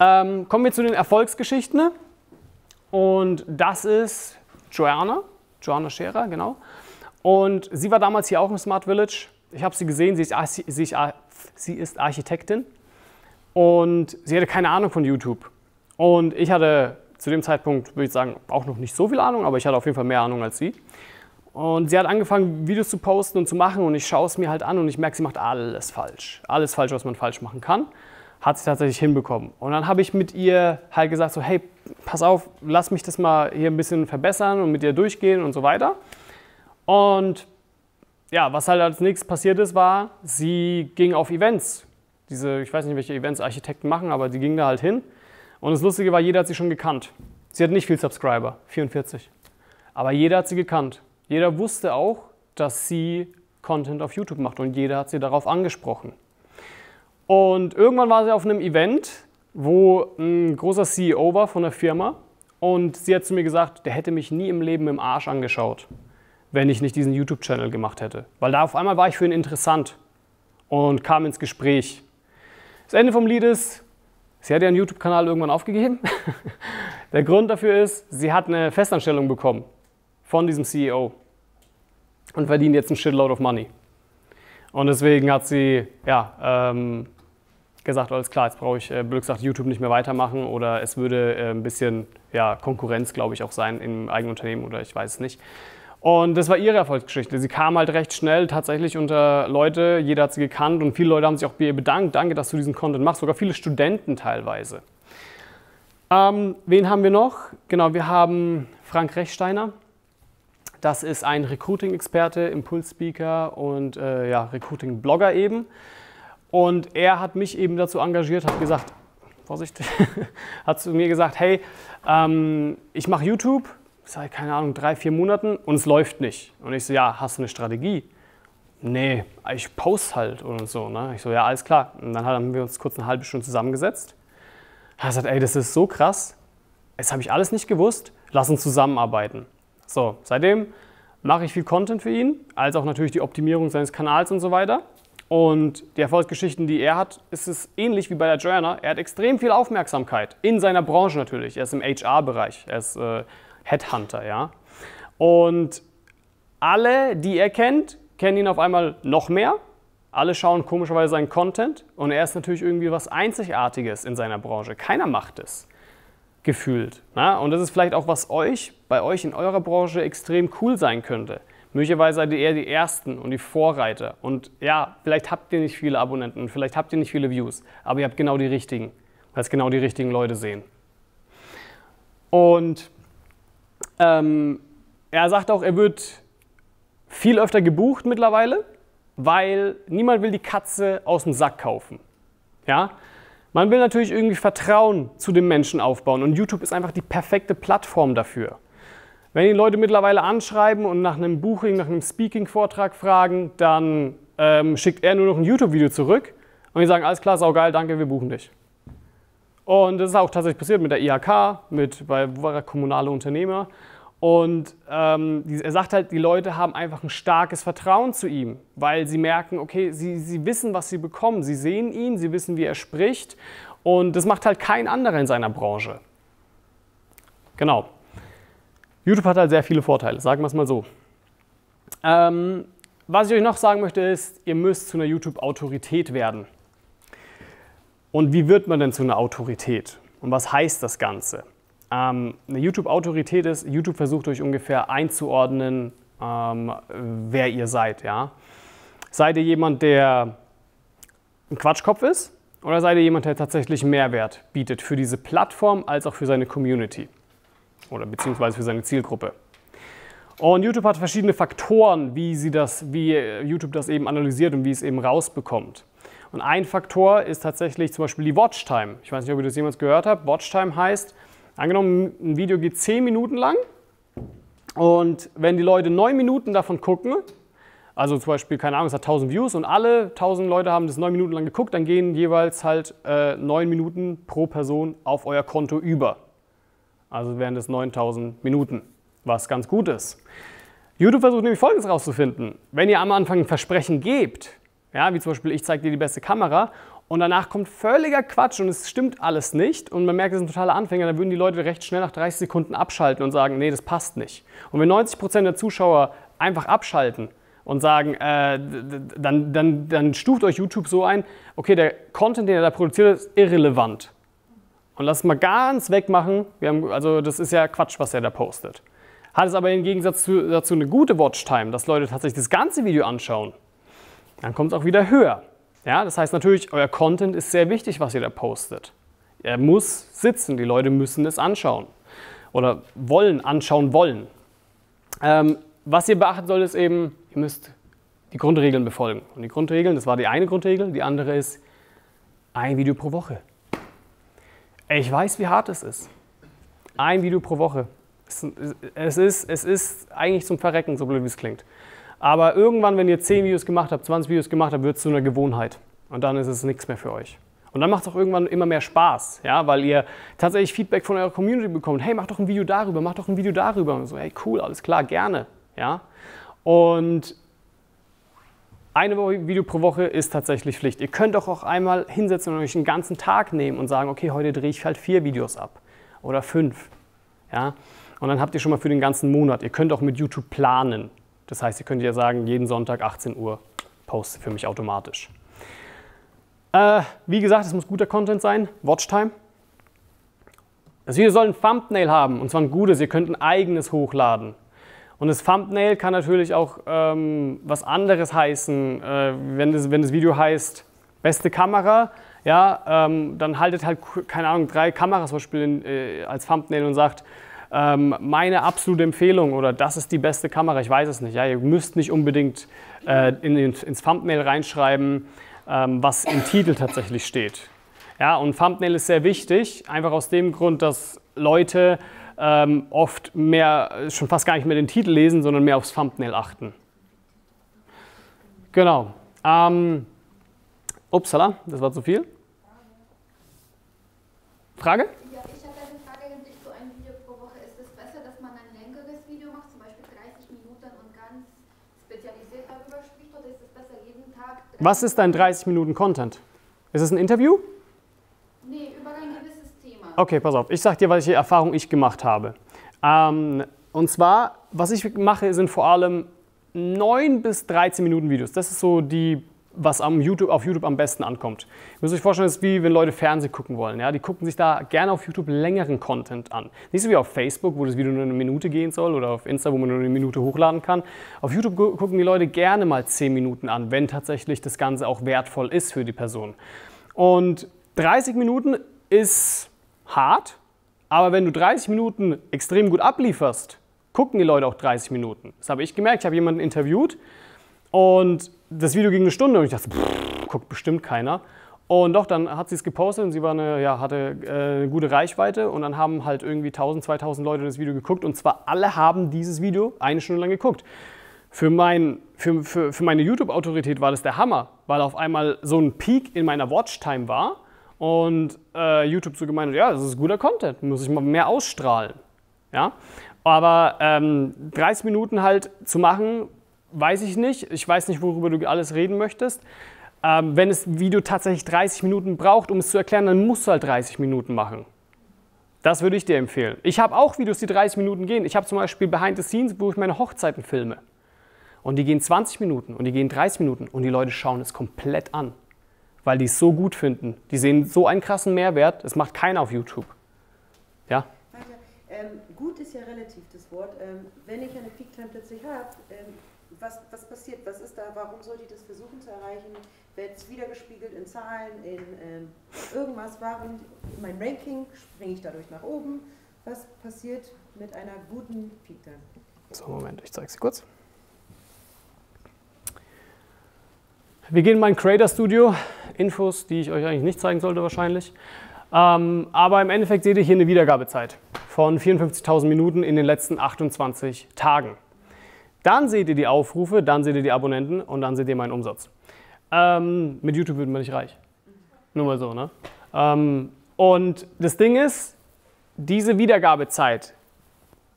Ähm, kommen wir zu den Erfolgsgeschichten. Und das ist Joanna, Joanna Scherer, genau. Und sie war damals hier auch im Smart Village. Ich habe sie gesehen, sie ist, sie, sie ist Architektin. Und sie hatte keine Ahnung von YouTube. Und ich hatte zu dem Zeitpunkt, würde ich sagen, auch noch nicht so viel Ahnung, aber ich hatte auf jeden Fall mehr Ahnung als sie. Und sie hat angefangen, Videos zu posten und zu machen und ich schaue es mir halt an und ich merke, sie macht alles falsch. Alles falsch, was man falsch machen kann hat sie tatsächlich hinbekommen. Und dann habe ich mit ihr halt gesagt, so hey, pass auf, lass mich das mal hier ein bisschen verbessern und mit dir durchgehen und so weiter. Und ja, was halt als nächstes passiert ist, war, sie ging auf Events. Diese, ich weiß nicht, welche Events Architekten machen, aber sie ging da halt hin. Und das Lustige war, jeder hat sie schon gekannt. Sie hat nicht viel Subscriber, 44. Aber jeder hat sie gekannt. Jeder wusste auch, dass sie Content auf YouTube macht und jeder hat sie darauf angesprochen. Und irgendwann war sie auf einem Event, wo ein großer CEO war von der Firma und sie hat zu mir gesagt, der hätte mich nie im Leben im Arsch angeschaut, wenn ich nicht diesen YouTube-Channel gemacht hätte. Weil da auf einmal war ich für ihn interessant und kam ins Gespräch. Das Ende vom Lied ist, sie hat ihren YouTube-Kanal irgendwann aufgegeben. Der Grund dafür ist, sie hat eine Festanstellung bekommen von diesem CEO und verdient jetzt ein Shitload of Money. Und deswegen hat sie ja, ähm, gesagt, alles klar, jetzt brauche ich, äh, blöd gesagt, YouTube nicht mehr weitermachen oder es würde äh, ein bisschen ja, Konkurrenz, glaube ich, auch sein im eigenen Unternehmen oder ich weiß es nicht. Und das war ihre Erfolgsgeschichte. Sie kam halt recht schnell tatsächlich unter Leute, jeder hat sie gekannt und viele Leute haben sich auch bei ihr bedankt. Danke, dass du diesen Content machst, sogar viele Studenten teilweise. Ähm, wen haben wir noch? Genau, wir haben Frank Rechsteiner. Das ist ein Recruiting-Experte, Impulsspeaker und äh, ja, Recruiting-Blogger eben. Und er hat mich eben dazu engagiert, hat gesagt, Vorsicht, hat zu mir gesagt, hey, ähm, ich mache YouTube seit, keine Ahnung, drei, vier Monaten und es läuft nicht. Und ich so, ja, hast du eine Strategie? Nee, ich poste halt und so. Ne? Ich so, ja, alles klar. Und dann haben wir uns kurz eine halbe Stunde zusammengesetzt. Er gesagt, ey, das ist so krass. Das habe ich alles nicht gewusst. Lass uns zusammenarbeiten. So, seitdem mache ich viel Content für ihn, als auch natürlich die Optimierung seines Kanals und so weiter. Und die Erfolgsgeschichten, die er hat, ist es ähnlich wie bei der Joanna. Er hat extrem viel Aufmerksamkeit in seiner Branche natürlich. Er ist im HR-Bereich, er ist äh, Headhunter, ja. Und alle, die er kennt, kennen ihn auf einmal noch mehr. Alle schauen komischerweise seinen Content und er ist natürlich irgendwie was Einzigartiges in seiner Branche. Keiner macht es gefühlt. Na? Und das ist vielleicht auch, was euch, bei euch in eurer Branche extrem cool sein könnte. Möglicherweise seid ihr eher die Ersten und die Vorreiter. Und ja, vielleicht habt ihr nicht viele Abonnenten vielleicht habt ihr nicht viele Views, aber ihr habt genau die richtigen, weil es genau die richtigen Leute sehen. Und ähm, er sagt auch, er wird viel öfter gebucht mittlerweile, weil niemand will die Katze aus dem Sack kaufen. Ja? Man will natürlich irgendwie Vertrauen zu dem Menschen aufbauen und YouTube ist einfach die perfekte Plattform dafür. Wenn die Leute mittlerweile anschreiben und nach einem Buching, nach einem Speaking-Vortrag fragen, dann ähm, schickt er nur noch ein YouTube-Video zurück und die sagen, alles klar, saugeil, danke, wir buchen dich. Und das ist auch tatsächlich passiert mit der IHK, mit, bei kommunale Unternehmer. Und ähm, er sagt halt, die Leute haben einfach ein starkes Vertrauen zu ihm, weil sie merken, okay, sie, sie wissen, was sie bekommen. Sie sehen ihn, sie wissen, wie er spricht. Und das macht halt kein anderer in seiner Branche. Genau. YouTube hat halt sehr viele Vorteile, sagen wir es mal so. Ähm, was ich euch noch sagen möchte ist, ihr müsst zu einer YouTube-Autorität werden. Und wie wird man denn zu einer Autorität? Und was heißt das Ganze? Ähm, eine YouTube-Autorität ist, YouTube versucht euch ungefähr einzuordnen, ähm, wer ihr seid. Ja? Seid ihr jemand, der ein Quatschkopf ist? Oder seid ihr jemand, der tatsächlich Mehrwert bietet für diese Plattform als auch für seine Community? Oder beziehungsweise für seine Zielgruppe. Und YouTube hat verschiedene Faktoren, wie, sie das, wie YouTube das eben analysiert und wie es eben rausbekommt. Und ein Faktor ist tatsächlich zum Beispiel die Watchtime. Ich weiß nicht, ob ihr das jemals gehört habt. Watchtime heißt, angenommen, ein Video geht 10 Minuten lang und wenn die Leute 9 Minuten davon gucken, also zum Beispiel, keine Ahnung, es hat 1000 Views und alle 1000 Leute haben das 9 Minuten lang geguckt, dann gehen jeweils halt äh, 9 Minuten pro Person auf euer Konto über. Also wären das 9000 Minuten, was ganz gut ist. YouTube versucht nämlich Folgendes herauszufinden. Wenn ihr am Anfang ein Versprechen gebt, ja, wie zum Beispiel, ich zeige dir die beste Kamera und danach kommt völliger Quatsch und es stimmt alles nicht und man merkt, es ist ein Anfänger, dann würden die Leute recht schnell nach 30 Sekunden abschalten und sagen, nee, das passt nicht. Und wenn 90% der Zuschauer einfach abschalten und sagen, äh, dann, dann, dann stuft euch YouTube so ein, okay, der Content, den er da produziert, ist irrelevant. Und lass es mal ganz wegmachen. Wir haben, also das ist ja Quatsch, was er da postet. Hat es aber im Gegensatz zu, dazu eine gute Watchtime, dass Leute tatsächlich das ganze Video anschauen, dann kommt es auch wieder höher. Ja, das heißt natürlich, euer Content ist sehr wichtig, was ihr da postet. Er muss sitzen, die Leute müssen es anschauen oder wollen, anschauen wollen. Ähm, was ihr beachten sollt, ist eben, ihr müsst die Grundregeln befolgen. Und die Grundregeln, das war die eine Grundregel, die andere ist ein Video pro Woche. Ich weiß, wie hart es ist. Ein Video pro Woche. Es ist, es ist eigentlich zum Verrecken, so blöd wie es klingt. Aber irgendwann, wenn ihr 10 Videos gemacht habt, 20 Videos gemacht habt, wird es zu einer Gewohnheit. Und dann ist es nichts mehr für euch. Und dann macht es auch irgendwann immer mehr Spaß, ja, weil ihr tatsächlich Feedback von eurer Community bekommt. Hey, mach doch ein Video darüber, mach doch ein Video darüber. Und so, hey, cool, alles klar, gerne. Ja. Und eine Video pro Woche ist tatsächlich Pflicht. Ihr könnt doch auch einmal hinsetzen und euch einen ganzen Tag nehmen und sagen, okay, heute drehe ich halt vier Videos ab oder fünf. Ja? Und dann habt ihr schon mal für den ganzen Monat. Ihr könnt auch mit YouTube planen. Das heißt, ihr könnt ja sagen, jeden Sonntag 18 Uhr poste für mich automatisch. Äh, wie gesagt, es muss guter Content sein. Watchtime. Das Video soll ein Thumbnail haben und zwar ein gutes. Ihr könnt ein eigenes hochladen. Und das Thumbnail kann natürlich auch ähm, was anderes heißen. Äh, wenn, das, wenn das Video heißt beste Kamera, ja, ähm, dann haltet halt, keine Ahnung, drei Kameras zum Beispiel in, äh, als Thumbnail und sagt, ähm, meine absolute Empfehlung oder das ist die beste Kamera, ich weiß es nicht. Ja, ihr müsst nicht unbedingt äh, in, ins Thumbnail reinschreiben, ähm, was im Titel tatsächlich steht. Ja, und Thumbnail ist sehr wichtig, einfach aus dem Grund, dass Leute ähm, oft mehr, schon fast gar nicht mehr den Titel lesen, sondern mehr aufs Thumbnail achten. Genau. Ähm, upsala, das war zu viel. Frage? Ja, ich habe eine Frage eigentlich zu einem Video pro Woche. Ist es besser, dass man ein längeres Video macht, zum Beispiel 30 Minuten und ganz spezialisiert darüber spricht, oder ist es besser jeden Tag? Was ist dein 30 Minuten Content? Ist es ein Interview? Nee, über ein gewisses Thema. Okay, pass auf. Ich sag dir, welche Erfahrung ich gemacht habe. Ähm, und zwar, was ich mache, sind vor allem 9 bis 13 Minuten Videos. Das ist so die, was am YouTube, auf YouTube am besten ankommt. Ihr müsst euch vorstellen, das ist wie wenn Leute Fernsehen gucken wollen. Ja? Die gucken sich da gerne auf YouTube längeren Content an. Nicht so wie auf Facebook, wo das Video nur eine Minute gehen soll oder auf Insta, wo man nur eine Minute hochladen kann. Auf YouTube gu- gucken die Leute gerne mal 10 Minuten an, wenn tatsächlich das Ganze auch wertvoll ist für die Person. Und 30 Minuten ist hart, aber wenn du 30 Minuten extrem gut ablieferst, gucken die Leute auch 30 Minuten. Das habe ich gemerkt. Ich habe jemanden interviewt und das Video ging eine Stunde und ich dachte, pff, guckt bestimmt keiner. Und doch, dann hat sie es gepostet und sie war eine, ja, hatte äh, eine gute Reichweite und dann haben halt irgendwie 1000, 2000 Leute das Video geguckt und zwar alle haben dieses Video eine Stunde lang geguckt. Für, mein, für, für, für meine YouTube-Autorität war das der Hammer, weil auf einmal so ein Peak in meiner Watchtime war und äh, YouTube so gemeint ja, das ist guter Content, muss ich mal mehr ausstrahlen. Ja? Aber ähm, 30 Minuten halt zu machen, weiß ich nicht. Ich weiß nicht, worüber du alles reden möchtest. Ähm, wenn das Video tatsächlich 30 Minuten braucht, um es zu erklären, dann musst du halt 30 Minuten machen. Das würde ich dir empfehlen. Ich habe auch Videos, die 30 Minuten gehen. Ich habe zum Beispiel Behind the Scenes, wo ich meine Hochzeiten filme. Und die gehen 20 Minuten und die gehen 30 Minuten und die Leute schauen es komplett an, weil die es so gut finden. Die sehen so einen krassen Mehrwert, das macht keiner auf YouTube. Ja? Ähm, gut ist ja relativ das Wort. Ähm, wenn ich eine Peak Time plötzlich habe, ähm, was, was passiert? Was ist da? Warum sollte ich das versuchen zu erreichen? Wird es wiedergespiegelt in Zahlen, in ähm, irgendwas? Warum mein Ranking? Springe ich dadurch nach oben? Was passiert mit einer guten Peak Time? So, Moment, ich zeige es kurz. Wir gehen in mein Creator Studio. Infos, die ich euch eigentlich nicht zeigen sollte wahrscheinlich. Ähm, aber im Endeffekt seht ihr hier eine Wiedergabezeit von 54.000 Minuten in den letzten 28 Tagen. Dann seht ihr die Aufrufe, dann seht ihr die Abonnenten und dann seht ihr meinen Umsatz. Ähm, mit YouTube wird man nicht reich. Nur mal so, ne? Ähm, und das Ding ist, diese Wiedergabezeit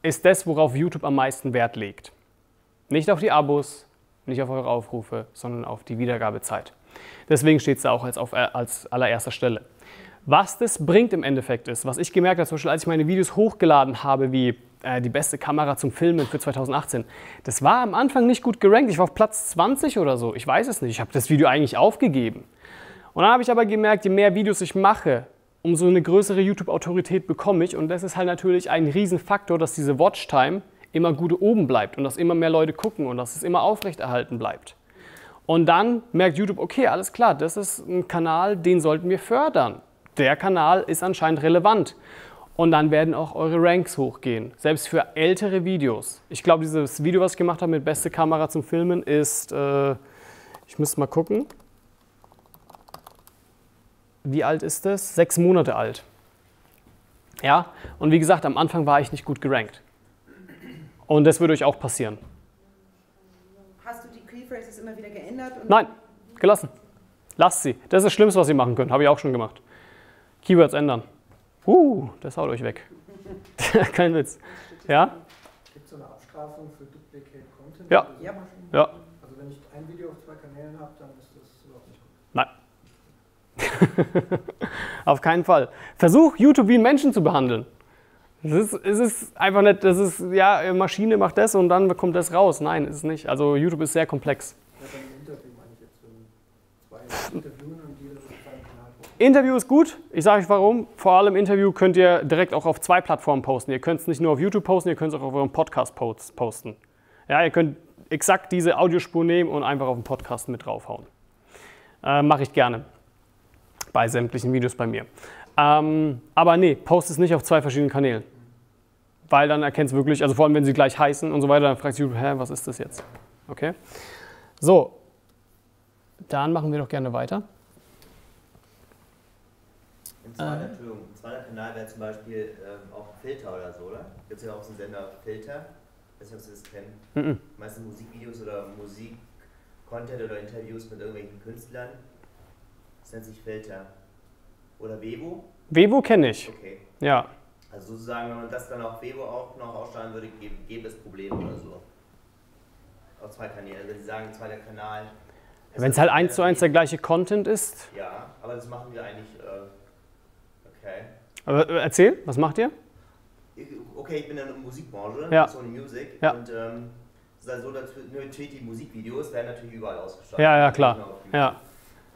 ist das, worauf YouTube am meisten Wert legt. Nicht auf die Abos, nicht auf eure Aufrufe, sondern auf die Wiedergabezeit. Deswegen steht es da auch als, auf, äh, als allererster Stelle. Was das bringt im Endeffekt ist, was ich gemerkt habe, zum Beispiel als ich meine Videos hochgeladen habe, wie äh, die beste Kamera zum Filmen für 2018, das war am Anfang nicht gut gerankt. Ich war auf Platz 20 oder so, ich weiß es nicht. Ich habe das Video eigentlich aufgegeben. Und dann habe ich aber gemerkt, je mehr Videos ich mache, umso eine größere YouTube-Autorität bekomme ich. Und das ist halt natürlich ein Riesenfaktor, dass diese Watchtime immer gut oben bleibt und dass immer mehr Leute gucken und dass es immer aufrechterhalten bleibt. Und dann merkt YouTube, okay, alles klar, das ist ein Kanal, den sollten wir fördern. Der Kanal ist anscheinend relevant. Und dann werden auch eure Ranks hochgehen. Selbst für ältere Videos. Ich glaube, dieses Video, was ich gemacht habe mit beste Kamera zum Filmen, ist, äh, ich müsste mal gucken. Wie alt ist das? Sechs Monate alt. Ja, und wie gesagt, am Anfang war ich nicht gut gerankt. Und das würde euch auch passieren. Hast du die Keyphrases immer wieder geändert? Und Nein, gelassen. Lasst sie. Das ist das Schlimmste, was ihr machen könnt. Habe ich auch schon gemacht. Keywords ändern. Uh, das haut euch weg. Kein Witz. Ja? Gibt es so eine Abstrafung für Duplicate Content? Ja. Ja. Ja. Also wenn ich ein Video auf zwei Kanälen habe, dann ist das überhaupt nicht gut. Nein. Auf keinen Fall. Versuch, YouTube wie einen Menschen zu behandeln. Es ist, es ist einfach nicht, das ist, ja, Maschine macht das und dann kommt das raus. Nein, ist es nicht. Also YouTube ist sehr komplex. Interview ist gut. Ich sage euch warum. Vor allem Interview könnt ihr direkt auch auf zwei Plattformen posten. Ihr könnt es nicht nur auf YouTube posten, ihr könnt es auch auf eurem Podcast post- posten. Ja, ihr könnt exakt diese Audiospur nehmen und einfach auf den Podcast mit draufhauen. Äh, Mache ich gerne. Bei sämtlichen Videos bei mir. Ähm, aber nee, post es nicht auf zwei verschiedenen Kanälen. Weil dann erkennt es wirklich, also vor allem wenn sie gleich heißen und so weiter, dann fragt YouTube, hä, was ist das jetzt? Okay? So, dann machen wir doch gerne weiter. Ein zweiter, Entschuldigung, ein zweiter Kanal wäre zum Beispiel ähm, auch Filter oder so, oder? Gibt es ja auch so einen Sender Filter. Ich weiß nicht, ob Sie das kennen. Mhm. Meistens Musikvideos oder Musik-Content oder Interviews mit irgendwelchen Künstlern. Das nennt sich Filter. Oder Vevo? Vevo kenne ich. Okay. Ja. Also sozusagen, wenn man das dann auf Vevo auch noch ausstrahlen würde, gäbe, gäbe es Probleme oder so. Auf zwei Kanälen. Wenn Sie sagen, zweiter Kanal. Wenn es halt eins zu eins der gleiche Content ist. Ja, aber das machen wir eigentlich. Äh, okay. Aber äh, erzähl, was macht ihr? Okay, ich bin in der Musikbranche, Ja. Sony Music. Ja. Und ähm, es ist halt so, dass natürlich die Musikvideos werden natürlich überall ausgestrahlt. Ja, ja, klar. Nur. Ja.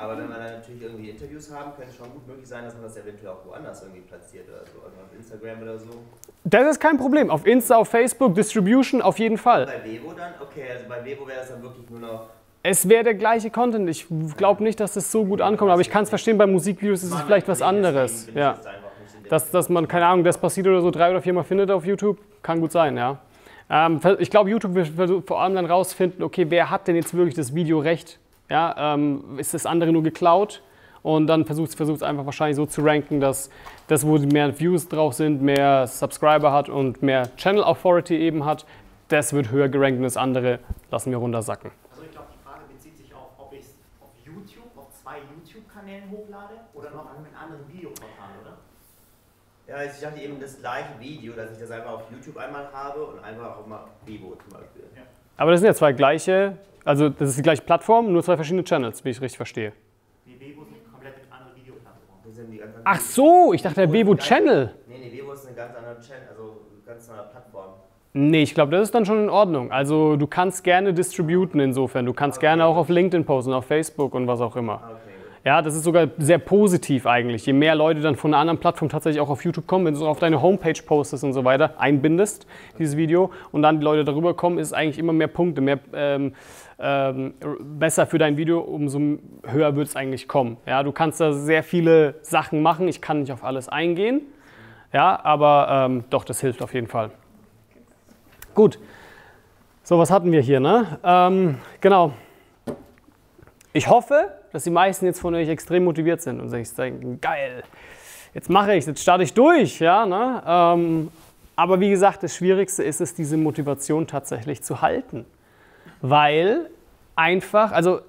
Aber wenn wir dann natürlich irgendwie Interviews haben, könnte es schon gut möglich sein, dass man das eventuell auch woanders irgendwie platziert oder so. Also auf Instagram oder so. Das ist kein Problem. Auf Insta, auf Facebook, Distribution auf jeden Fall. Bei Vevo dann? Okay, also bei Vevo wäre das dann wirklich nur noch. Es wäre der gleiche Content. Ich glaube nicht, dass das so gut ankommt, aber ich kann es verstehen, bei Musikvideos ist es vielleicht was anderes. Ja. Dass, dass man, keine Ahnung, das passiert oder so drei oder viermal findet auf YouTube, kann gut sein, ja. Ähm, ich glaube, YouTube wird vor allem dann rausfinden, okay, wer hat denn jetzt wirklich das Videorecht? Ja, ähm, ist das andere nur geklaut? Und dann versucht es einfach wahrscheinlich so zu ranken, dass das, wo mehr Views drauf sind, mehr Subscriber hat und mehr Channel Authority eben hat, das wird höher gerankt und das andere lassen wir runtersacken. Also ich glaube, die Frage bezieht sich auf, ob ich es auf YouTube, auf zwei YouTube-Kanälen hochlade oder noch auf einem anderen Videoportal, oder? Ja, also ich dachte eben das gleiche Video, dass ich das einfach auf YouTube einmal habe und einfach auch mal Vevo zum Beispiel. Aber das sind ja zwei gleiche, also das ist die gleiche Plattform, nur zwei verschiedene Channels, wie ich richtig verstehe. Wie Bebo eine komplett andere Videoplattform. Das sind die ganz Ach so, ich dachte der Bebo Channel. Nee, nee, Vevo ist eine ganz andere Channel, also ganz andere Plattform. Nee, ich glaube, das ist dann schon in Ordnung. Also du kannst gerne distributen insofern. Du kannst gerne auch auf LinkedIn posten, auf Facebook und was auch immer. Ah, okay. Ja, das ist sogar sehr positiv eigentlich. Je mehr Leute dann von einer anderen Plattform tatsächlich auch auf YouTube kommen, wenn du es auf deine Homepage postest und so weiter, einbindest, dieses Video, und dann die Leute darüber kommen, ist eigentlich immer mehr Punkte, mehr ähm, ähm, besser für dein Video, umso höher wird es eigentlich kommen. Ja, du kannst da sehr viele Sachen machen. Ich kann nicht auf alles eingehen. Ja, aber ähm, doch, das hilft auf jeden Fall. Gut. So, was hatten wir hier? Ne? Ähm, genau. Ich hoffe, dass die meisten jetzt von euch extrem motiviert sind und sich denken, geil, jetzt mache ich jetzt starte ich durch. Ja, ne? ähm, aber wie gesagt, das Schwierigste ist es, diese Motivation tatsächlich zu halten. Weil einfach, also äh,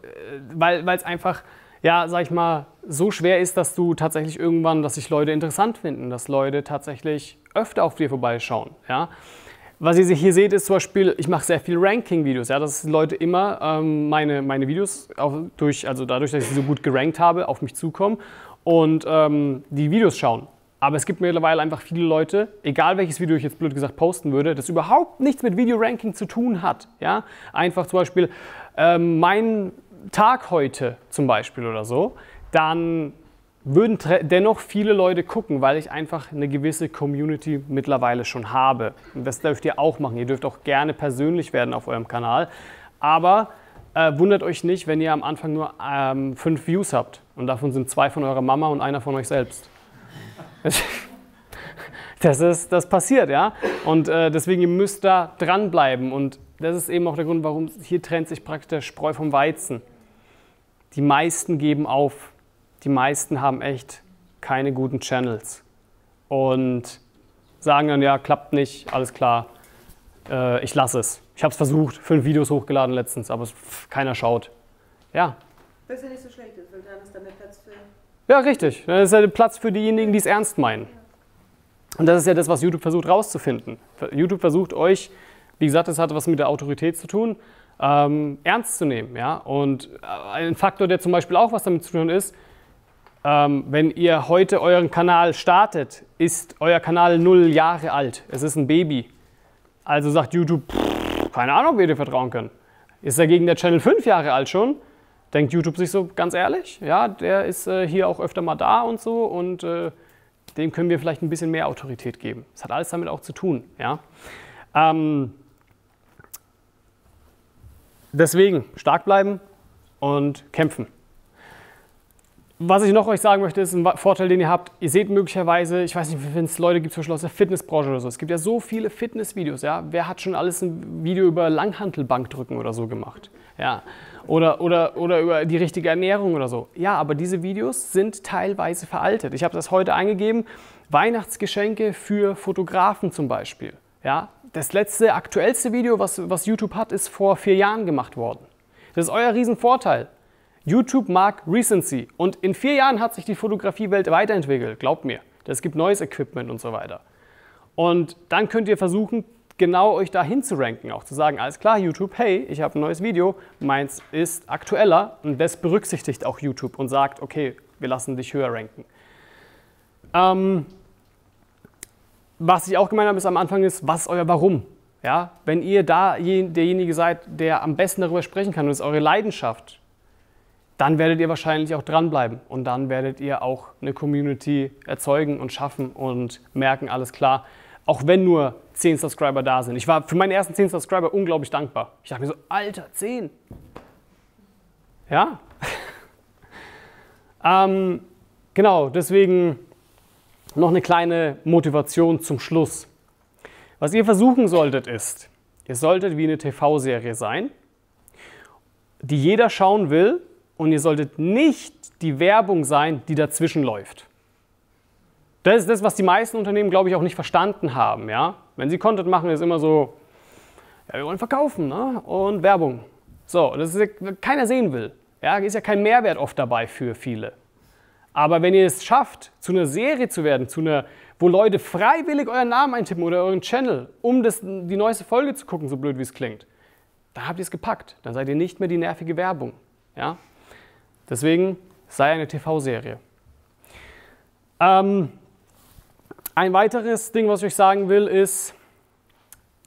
weil es einfach, ja, sag ich mal, so schwer ist, dass du tatsächlich irgendwann, dass sich Leute interessant finden, dass Leute tatsächlich öfter auf dir vorbeischauen. Ja? Was ihr hier seht, ist zum Beispiel, ich mache sehr viel Ranking-Videos, ja, dass Leute immer ähm, meine, meine Videos durch, also dadurch, dass ich sie so gut gerankt habe, auf mich zukommen und ähm, die Videos schauen. Aber es gibt mittlerweile einfach viele Leute, egal welches Video ich jetzt blöd gesagt posten würde, das überhaupt nichts mit Videoranking zu tun hat. Ja? Einfach zum Beispiel ähm, mein Tag heute zum Beispiel oder so, dann würden dennoch viele Leute gucken, weil ich einfach eine gewisse Community mittlerweile schon habe. Und das dürft ihr auch machen. Ihr dürft auch gerne persönlich werden auf eurem Kanal. Aber äh, wundert euch nicht, wenn ihr am Anfang nur ähm, fünf Views habt. Und davon sind zwei von eurer Mama und einer von euch selbst. Das ist, das passiert, ja. Und äh, deswegen, ihr müsst da dranbleiben. Und das ist eben auch der Grund, warum hier trennt sich praktisch der Spreu vom Weizen. Die meisten geben auf. Die meisten haben echt keine guten Channels. Und sagen dann, ja, klappt nicht, alles klar, äh, ich lasse es. Ich habe es versucht, fünf Videos hochgeladen letztens, aber es, pff, keiner schaut. Ja, Was ja nicht so schlecht ist, weil dann ist dann der Platz für. Ja, richtig. Das ist ja der Platz für diejenigen, die es ernst meinen. Und das ist ja das, was YouTube versucht rauszufinden. YouTube versucht euch, wie gesagt, das hat was mit der Autorität zu tun, ähm, ernst zu nehmen. Ja? Und äh, ein Faktor, der zum Beispiel auch was damit zu tun ist, ähm, wenn ihr heute euren Kanal startet, ist euer Kanal null Jahre alt. Es ist ein Baby. Also sagt YouTube, pff, keine Ahnung, wir dir vertrauen können. Ist dagegen der Channel fünf Jahre alt schon, denkt YouTube sich so ganz ehrlich, ja, der ist äh, hier auch öfter mal da und so und äh, dem können wir vielleicht ein bisschen mehr Autorität geben. Das hat alles damit auch zu tun. Ja? Ähm, deswegen stark bleiben und kämpfen. Was ich noch euch sagen möchte, ist ein Vorteil, den ihr habt. Ihr seht möglicherweise, ich weiß nicht, wenn es Leute gibt, zum Beispiel aus der Fitnessbranche oder so. Es gibt ja so viele Fitnessvideos. Ja? Wer hat schon alles ein Video über Langhantelbankdrücken oder so gemacht? Ja? Oder, oder, oder über die richtige Ernährung oder so. Ja, aber diese Videos sind teilweise veraltet. Ich habe das heute eingegeben. Weihnachtsgeschenke für Fotografen zum Beispiel. Ja? Das letzte, aktuellste Video, was, was YouTube hat, ist vor vier Jahren gemacht worden. Das ist euer Riesenvorteil. YouTube mag Recency und in vier Jahren hat sich die Fotografiewelt weiterentwickelt, glaubt mir. Es gibt neues Equipment und so weiter. Und dann könnt ihr versuchen, genau euch dahin zu ranken, auch zu sagen, alles klar, YouTube, hey, ich habe ein neues Video, meins ist aktueller und das berücksichtigt auch YouTube und sagt, okay, wir lassen dich höher ranken. Ähm, was ich auch gemeint habe, ist am Anfang ist, was ist euer Warum? Ja, wenn ihr da derjenige seid, der am besten darüber sprechen kann und es ist eure Leidenschaft, dann werdet ihr wahrscheinlich auch dranbleiben und dann werdet ihr auch eine Community erzeugen und schaffen und merken, alles klar, auch wenn nur 10 Subscriber da sind. Ich war für meine ersten 10 Subscriber unglaublich dankbar. Ich dachte mir so, Alter, 10. Ja? ähm, genau, deswegen noch eine kleine Motivation zum Schluss. Was ihr versuchen solltet ist, ihr solltet wie eine TV-Serie sein, die jeder schauen will und ihr solltet nicht die Werbung sein, die dazwischen läuft. Das ist das, was die meisten Unternehmen, glaube ich, auch nicht verstanden haben. Ja? Wenn sie Content machen, ist immer so, ja, wir wollen verkaufen ne? und Werbung. So, das ist keiner sehen will. Ja, ist ja kein Mehrwert oft dabei für viele. Aber wenn ihr es schafft, zu einer Serie zu werden, zu einer, wo Leute freiwillig euren Namen eintippen oder euren Channel, um das, die neueste Folge zu gucken, so blöd wie es klingt, dann habt ihr es gepackt. Dann seid ihr nicht mehr die nervige Werbung. Ja? Deswegen sei eine TV-Serie. Ähm, ein weiteres Ding, was ich euch sagen will, ist,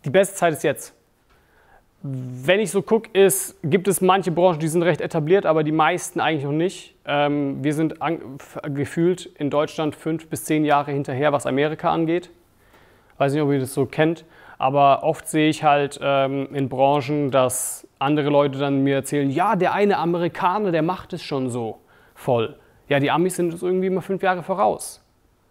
die beste Zeit ist jetzt. Wenn ich so gucke, gibt es manche Branchen, die sind recht etabliert, aber die meisten eigentlich noch nicht. Ähm, wir sind an, gefühlt in Deutschland fünf bis zehn Jahre hinterher, was Amerika angeht. Weiß nicht, ob ihr das so kennt, aber oft sehe ich halt ähm, in Branchen, dass andere Leute dann mir erzählen, ja, der eine Amerikaner, der macht es schon so voll. Ja, die Amis sind irgendwie immer fünf Jahre voraus.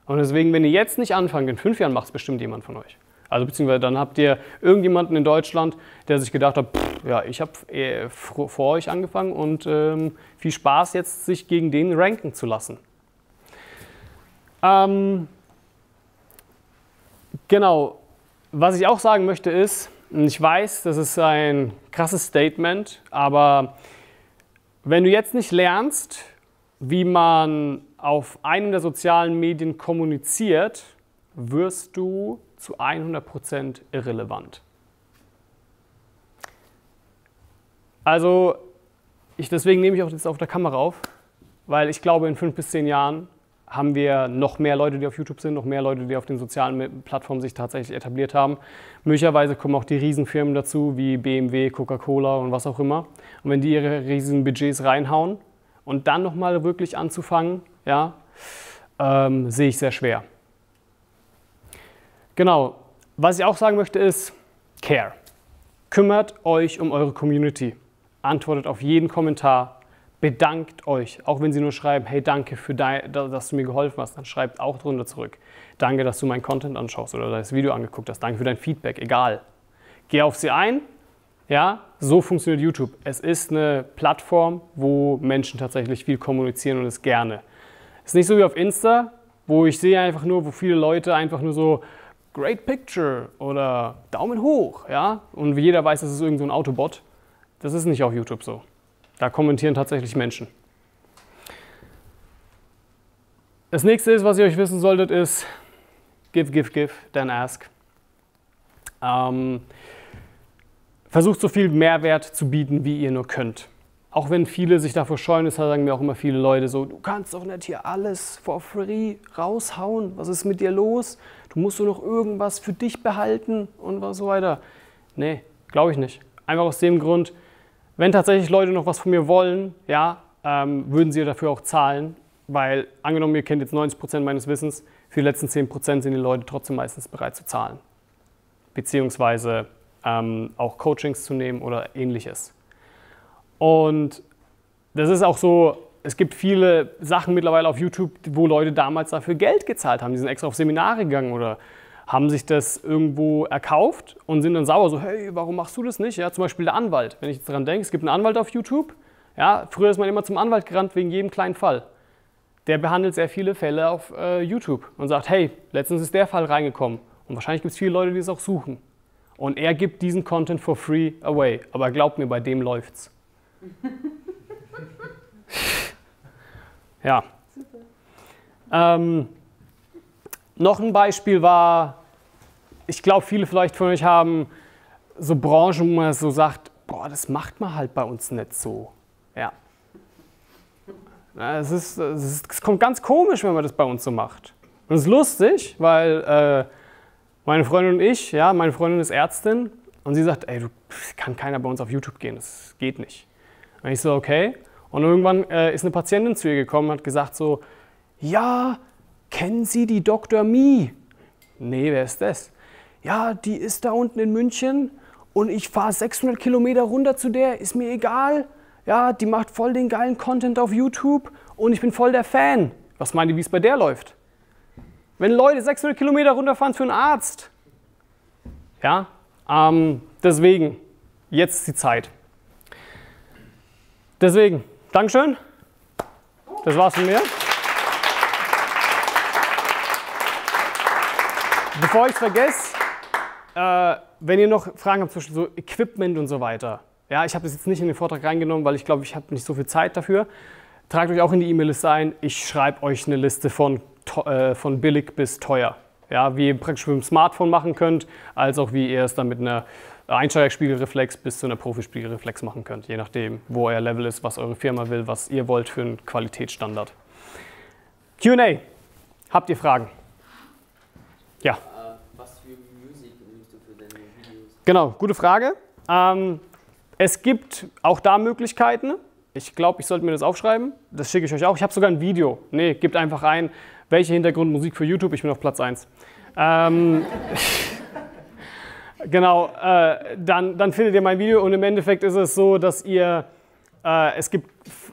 Und deswegen, wenn ihr jetzt nicht anfangt, in fünf Jahren macht es bestimmt jemand von euch. Also beziehungsweise dann habt ihr irgendjemanden in Deutschland, der sich gedacht hat, pff, ja, ich habe vor euch angefangen und ähm, viel Spaß jetzt, sich gegen den ranken zu lassen. Ähm, genau, was ich auch sagen möchte ist, ich weiß, das ist ein krasses Statement, aber wenn du jetzt nicht lernst, wie man auf einem der sozialen Medien kommuniziert, wirst du zu 100% irrelevant. Also, ich, deswegen nehme ich auch jetzt auf der Kamera auf, weil ich glaube, in fünf bis zehn Jahren haben wir noch mehr Leute, die auf YouTube sind, noch mehr Leute, die auf den sozialen Plattformen sich tatsächlich etabliert haben. Möglicherweise kommen auch die Riesenfirmen dazu, wie BMW, Coca-Cola und was auch immer. Und wenn die ihre riesigen Budgets reinhauen und dann nochmal wirklich anzufangen, ja, ähm, sehe ich sehr schwer. Genau, was ich auch sagen möchte ist, care. Kümmert euch um eure Community. Antwortet auf jeden Kommentar. Bedankt euch. Auch wenn sie nur schreiben, hey, danke, für dein, dass du mir geholfen hast, dann schreibt auch drunter zurück. Danke, dass du meinen Content anschaust oder das Video angeguckt hast. Danke für dein Feedback, egal. Geh auf sie ein. Ja, so funktioniert YouTube. Es ist eine Plattform, wo Menschen tatsächlich viel kommunizieren und es gerne. Es ist nicht so wie auf Insta, wo ich sehe einfach nur, wo viele Leute einfach nur so Great Picture oder Daumen hoch, ja, und wie jeder weiß, das ist irgend so ein Autobot. Das ist nicht auf YouTube so. Da kommentieren tatsächlich Menschen. Das nächste ist, was ihr euch wissen solltet, ist give, give, give, then ask. Ähm, versucht so viel Mehrwert zu bieten, wie ihr nur könnt. Auch wenn viele sich davor scheuen, das sagen mir auch immer viele Leute so, du kannst doch nicht hier alles for free raushauen. Was ist mit dir los? Du musst doch noch irgendwas für dich behalten und so weiter. Nee, glaube ich nicht. Einfach aus dem Grund, wenn tatsächlich Leute noch was von mir wollen, ja, ähm, würden sie dafür auch zahlen. Weil angenommen, ihr kennt jetzt 90% meines Wissens, für die letzten 10% sind die Leute trotzdem meistens bereit zu zahlen. Beziehungsweise ähm, auch Coachings zu nehmen oder ähnliches. Und das ist auch so, es gibt viele Sachen mittlerweile auf YouTube, wo Leute damals dafür Geld gezahlt haben. Die sind extra auf Seminare gegangen oder haben sich das irgendwo erkauft und sind dann sauer, so, hey, warum machst du das nicht? Ja, zum Beispiel der Anwalt. Wenn ich jetzt daran denke, es gibt einen Anwalt auf YouTube. Ja, früher ist man immer zum Anwalt gerannt wegen jedem kleinen Fall. Der behandelt sehr viele Fälle auf äh, YouTube und sagt, hey, letztens ist der Fall reingekommen. Und wahrscheinlich gibt es viele Leute, die es auch suchen. Und er gibt diesen Content for free away. Aber glaubt mir, bei dem läuft's. ja. Ähm, noch ein Beispiel war, ich glaube, viele vielleicht von euch haben so Branchen, wo man so sagt, boah, das macht man halt bei uns nicht so. Ja. Es, ist, es, ist, es kommt ganz komisch, wenn man das bei uns so macht. Und es ist lustig, weil äh, meine Freundin und ich, ja, meine Freundin ist Ärztin und sie sagt, ey, du kann keiner bei uns auf YouTube gehen, das geht nicht. Und ich so, okay. Und irgendwann äh, ist eine Patientin zu ihr gekommen und hat gesagt so, ja, kennen Sie die Dr. Mi? Nee, wer ist das? Ja, die ist da unten in München und ich fahre 600 Kilometer runter zu der, ist mir egal. Ja, die macht voll den geilen Content auf YouTube und ich bin voll der Fan. Was meint ihr, wie es bei der läuft? Wenn Leute 600 Kilometer runterfahren für einen Arzt. Ja, ähm, deswegen, jetzt ist die Zeit. Deswegen, Dankeschön. Das war's von mir. Bevor ich es vergesse, äh, wenn ihr noch Fragen habt, Beispiel so Equipment und so weiter. Ja, ich habe das jetzt nicht in den Vortrag reingenommen, weil ich glaube, ich habe nicht so viel Zeit dafür. Tragt euch auch in die E-Mail-Liste ein. Ich schreibe euch eine Liste von, äh, von billig bis teuer. Ja, wie ihr praktisch mit dem Smartphone machen könnt, als auch wie ihr es dann mit einer Einsteigerspiegelreflex bis zu einer Profispiegelreflex machen könnt, je nachdem, wo euer Level ist, was eure Firma will, was ihr wollt für einen Qualitätsstandard. QA. Habt ihr Fragen? Ja. Äh, was für Musik nimmst du für deine Videos? Genau, gute Frage. Ähm, es gibt auch da Möglichkeiten. Ich glaube, ich sollte mir das aufschreiben. Das schicke ich euch auch. Ich habe sogar ein Video. Nee, gebt einfach ein, welche Hintergrundmusik für YouTube. Ich bin auf Platz 1. Ähm, Genau, äh, dann, dann findet ihr mein Video und im Endeffekt ist es so, dass ihr, äh, es gibt